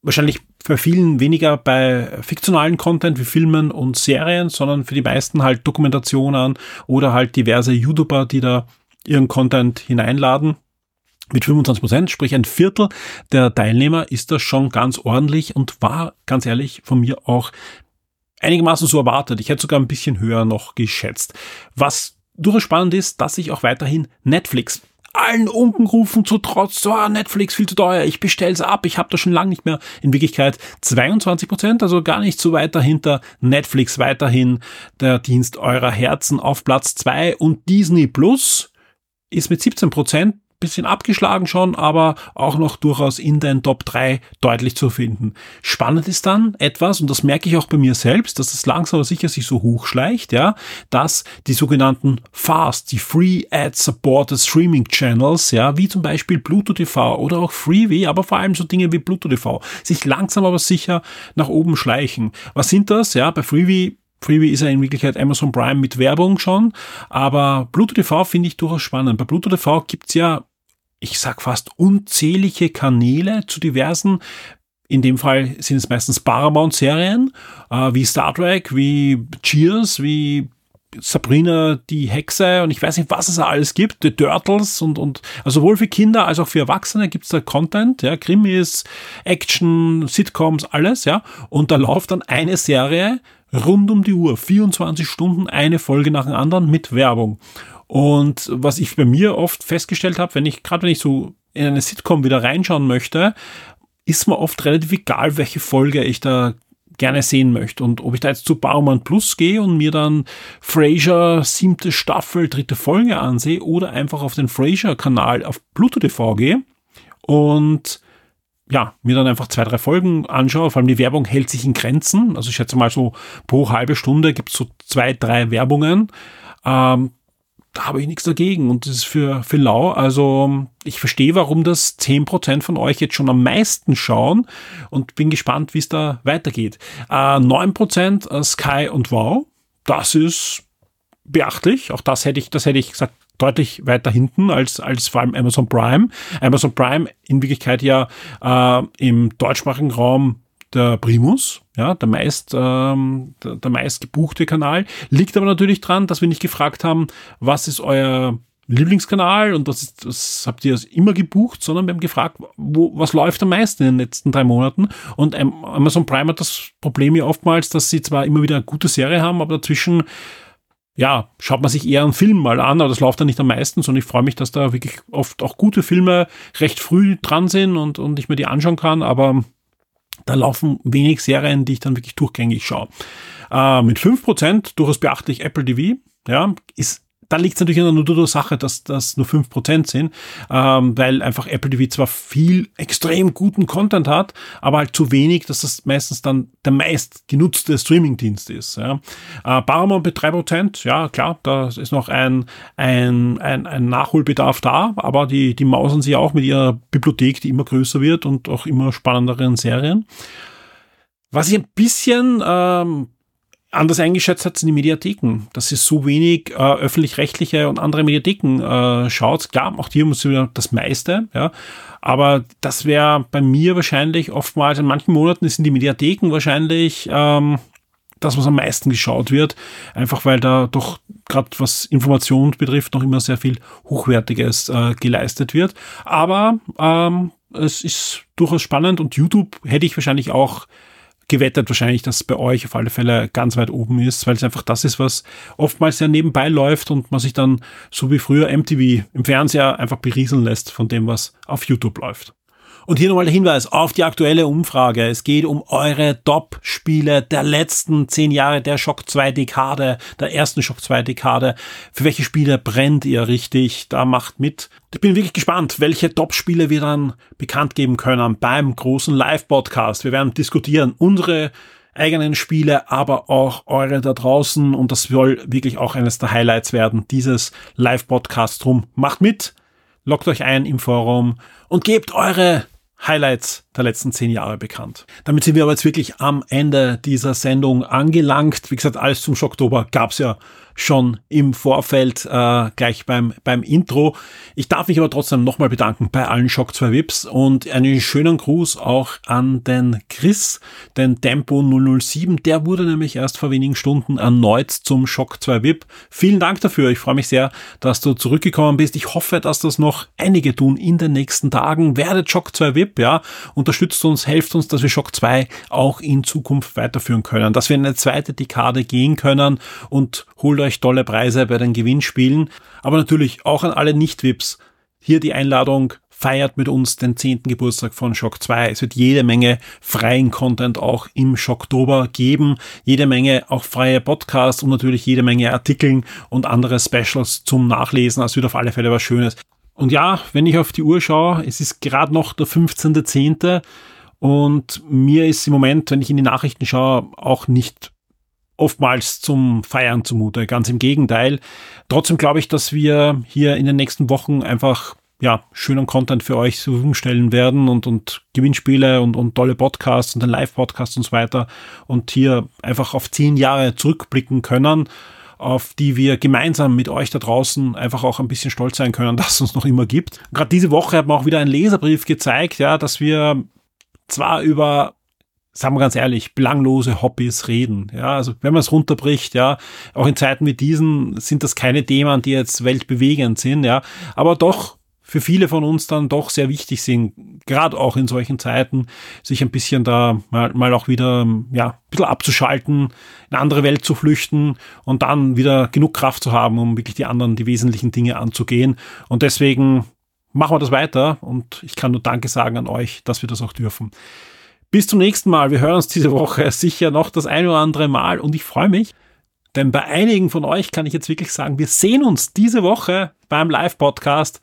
Wahrscheinlich für vielen weniger bei fiktionalen Content wie Filmen und Serien, sondern für die meisten halt Dokumentationen oder halt diverse YouTuber, die da ihren Content hineinladen. Mit 25 Prozent, sprich ein Viertel der Teilnehmer ist das schon ganz ordentlich und war ganz ehrlich von mir auch einigermaßen so erwartet. Ich hätte sogar ein bisschen höher noch geschätzt. Was durchaus spannend ist, dass sich auch weiterhin Netflix allen Unkenrufen zu trotz, oh, Netflix viel zu teuer, ich bestell's ab, ich habe das schon lange nicht mehr. In Wirklichkeit 22 Prozent, also gar nicht so weit dahinter. Netflix weiterhin der Dienst eurer Herzen auf Platz zwei und Disney Plus ist mit 17 Prozent bisschen abgeschlagen schon, aber auch noch durchaus in den Top 3 deutlich zu finden. Spannend ist dann etwas, und das merke ich auch bei mir selbst, dass das langsam aber sicher sich so hochschleicht, ja, dass die sogenannten FAST, die Free Ad Supported Streaming Channels, ja, wie zum Beispiel Bluetooth TV oder auch Freeway, aber vor allem so Dinge wie Bluetooth TV, sich langsam aber sicher nach oben schleichen. Was sind das? Ja, bei Freeway Freebie ist ja in Wirklichkeit Amazon Prime mit Werbung schon, aber Bluetooth TV finde ich durchaus spannend. Bei Bluetooth TV gibt's ja ich sag fast unzählige Kanäle zu diversen in dem Fall sind es meistens Paramount-Serien, äh, wie Star Trek, wie Cheers, wie Sabrina die Hexe und ich weiß nicht, was es alles gibt, The Turtles und, und also sowohl für Kinder als auch für Erwachsene gibt es da Content, ja, Krimis, Action, Sitcoms, alles, ja. Und da läuft dann eine Serie rund um die Uhr, 24 Stunden, eine Folge nach der anderen mit Werbung. Und was ich bei mir oft festgestellt habe, wenn ich, gerade wenn ich so in eine Sitcom wieder reinschauen möchte, ist mir oft relativ egal, welche Folge ich da gerne sehen möchte. Und ob ich da jetzt zu Baumann Plus gehe und mir dann Frasier siebte Staffel, dritte Folge ansehe oder einfach auf den Frasier-Kanal auf Pluto TV gehe und ja, mir dann einfach zwei, drei Folgen anschaue. Vor allem die Werbung hält sich in Grenzen. Also ich schätze mal so pro halbe Stunde gibt es so zwei, drei Werbungen. Ähm, da habe ich nichts dagegen und das ist für, für lau. Also ich verstehe, warum das zehn Prozent von euch jetzt schon am meisten schauen und bin gespannt, wie es da weitergeht. Äh, 9% äh, Sky und Wow, das ist beachtlich. Auch das hätte ich, das hätte ich gesagt, deutlich weiter hinten als, als vor allem Amazon Prime. Amazon Prime in Wirklichkeit ja äh, im deutschsprachigen Raum der Primus, ja, der meist, ähm, der, der meist gebuchte Kanal. Liegt aber natürlich dran, dass wir nicht gefragt haben, was ist euer Lieblingskanal und das, ist, das habt ihr immer gebucht, sondern wir haben gefragt, wo, was läuft am meisten in den letzten drei Monaten. Und Amazon Prime hat das Problem ja oftmals, dass sie zwar immer wieder eine gute Serie haben, aber dazwischen ja, schaut man sich eher einen Film mal an, aber das läuft dann nicht am meisten, und ich freue mich, dass da wirklich oft auch gute Filme recht früh dran sind und, und ich mir die anschauen kann, aber da laufen wenig Serien, die ich dann wirklich durchgängig schaue. Äh, mit 5% durchaus beachtlich Apple TV, ja, ist da liegt es natürlich in der Natur der Sache, dass das nur 5% sind, ähm, weil einfach Apple TV zwar viel extrem guten Content hat, aber halt zu wenig, dass das meistens dann der meist genutzte Streamingdienst ist. Ja. Äh, Paramount mit 3%, ja klar, da ist noch ein, ein, ein, ein Nachholbedarf da, aber die, die mausen sie auch mit ihrer Bibliothek, die immer größer wird und auch immer spannenderen Serien. Was ich ein bisschen ähm, anders eingeschätzt hat, sind die Mediatheken. Dass es so wenig äh, öffentlich-rechtliche und andere Mediatheken äh, schaut. Klar, auch hier muss wieder das meiste, ja. Aber das wäre bei mir wahrscheinlich oftmals, in manchen Monaten sind die Mediatheken wahrscheinlich ähm, das, was am meisten geschaut wird. Einfach weil da doch gerade was Information betrifft, noch immer sehr viel Hochwertiges äh, geleistet wird. Aber ähm, es ist durchaus spannend und YouTube hätte ich wahrscheinlich auch gewettet wahrscheinlich, dass es bei euch auf alle Fälle ganz weit oben ist, weil es einfach das ist, was oftmals ja nebenbei läuft und man sich dann so wie früher MTV im Fernseher einfach berieseln lässt von dem, was auf YouTube läuft. Und hier nochmal der Hinweis auf die aktuelle Umfrage. Es geht um eure Top-Spiele der letzten zehn Jahre der Shock 2 Dekade, der ersten Shock 2 Dekade. Für welche Spiele brennt ihr richtig? Da macht mit. Ich bin wirklich gespannt, welche Top-Spiele wir dann bekannt geben können beim großen Live-Podcast. Wir werden diskutieren unsere eigenen Spiele, aber auch eure da draußen. Und das soll wirklich auch eines der Highlights werden, dieses Live-Podcast. Drum macht mit, loggt euch ein im Forum und gebt eure Highlights der letzten zehn Jahre bekannt. Damit sind wir aber jetzt wirklich am Ende dieser Sendung angelangt. Wie gesagt, alles zum Schocktober gab's ja schon im Vorfeld äh, gleich beim, beim Intro. Ich darf mich aber trotzdem nochmal bedanken bei allen Shock 2 Vips und einen schönen Gruß auch an den Chris, den Tempo 007. Der wurde nämlich erst vor wenigen Stunden erneut zum Shock 2 VIP. Vielen Dank dafür. Ich freue mich sehr, dass du zurückgekommen bist. Ich hoffe, dass das noch einige tun in den nächsten Tagen. Werdet Shock 2 VIP, ja. Unterstützt uns, helft uns, dass wir Shock 2 auch in Zukunft weiterführen können, dass wir in eine zweite Dekade gehen können und holt euch tolle Preise bei den Gewinnspielen. Aber natürlich auch an alle Nicht-Vips. Hier die Einladung, feiert mit uns den 10. Geburtstag von Shock 2. Es wird jede Menge freien Content auch im Shocktober geben, jede Menge auch freie Podcasts und natürlich jede Menge Artikeln und andere Specials zum Nachlesen. Es wird auf alle Fälle was Schönes. Und ja, wenn ich auf die Uhr schaue, es ist gerade noch der 15.10. Und mir ist im Moment, wenn ich in die Nachrichten schaue, auch nicht oftmals zum Feiern zumute. Ganz im Gegenteil. Trotzdem glaube ich, dass wir hier in den nächsten Wochen einfach ja, schönen Content für euch zur Verfügung stellen werden und, und Gewinnspiele und, und tolle Podcasts und ein Live-Podcast und so weiter und hier einfach auf zehn Jahre zurückblicken können, auf die wir gemeinsam mit euch da draußen einfach auch ein bisschen stolz sein können, <laughs> dass es uns noch immer gibt. Gerade diese Woche hat man auch wieder einen Leserbrief gezeigt, ja, dass wir zwar über sagen wir ganz ehrlich, belanglose Hobbys reden. Ja, also wenn man es runterbricht, ja, auch in Zeiten wie diesen sind das keine Themen, die jetzt weltbewegend sind, ja, aber doch für viele von uns dann doch sehr wichtig sind, gerade auch in solchen Zeiten, sich ein bisschen da mal, mal auch wieder, ja, ein bisschen abzuschalten, in eine andere Welt zu flüchten und dann wieder genug Kraft zu haben, um wirklich die anderen, die wesentlichen Dinge anzugehen. Und deswegen machen wir das weiter und ich kann nur Danke sagen an euch, dass wir das auch dürfen. Bis zum nächsten Mal. Wir hören uns diese Woche sicher noch das ein oder andere Mal und ich freue mich, denn bei einigen von euch kann ich jetzt wirklich sagen, wir sehen uns diese Woche beim Live-Podcast.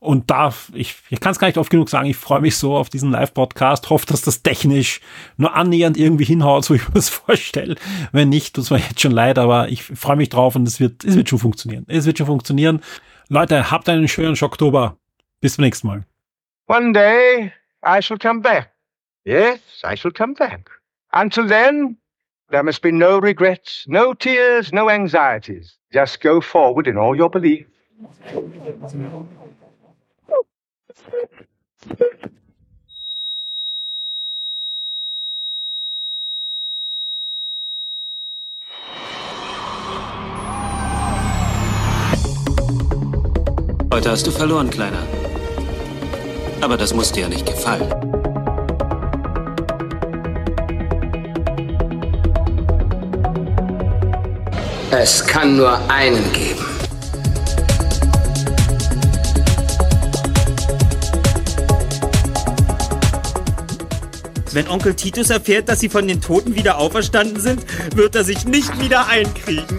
Und da, ich, ich kann es gar nicht oft genug sagen, ich freue mich so auf diesen Live-Podcast, hoffe, dass das technisch nur annähernd irgendwie hinhaut, <laughs> so ich mir das vorstelle. Wenn nicht, tut es mir jetzt schon leid, aber ich freue mich drauf und es wird, es wird schon funktionieren. Es wird schon funktionieren. Leute, habt einen schönen Schocktober. Bis zum nächsten Mal. One day I shall come back. Yes, I shall come back. Until then, there must be no regrets, no tears, no anxieties. Just go forward in all your belief. Heute hast du verloren, Kleiner. Aber das muss dir ja nicht gefallen. Es kann nur einen geben. Wenn Onkel Titus erfährt, dass sie von den Toten wieder auferstanden sind, wird er sich nicht wieder einkriegen.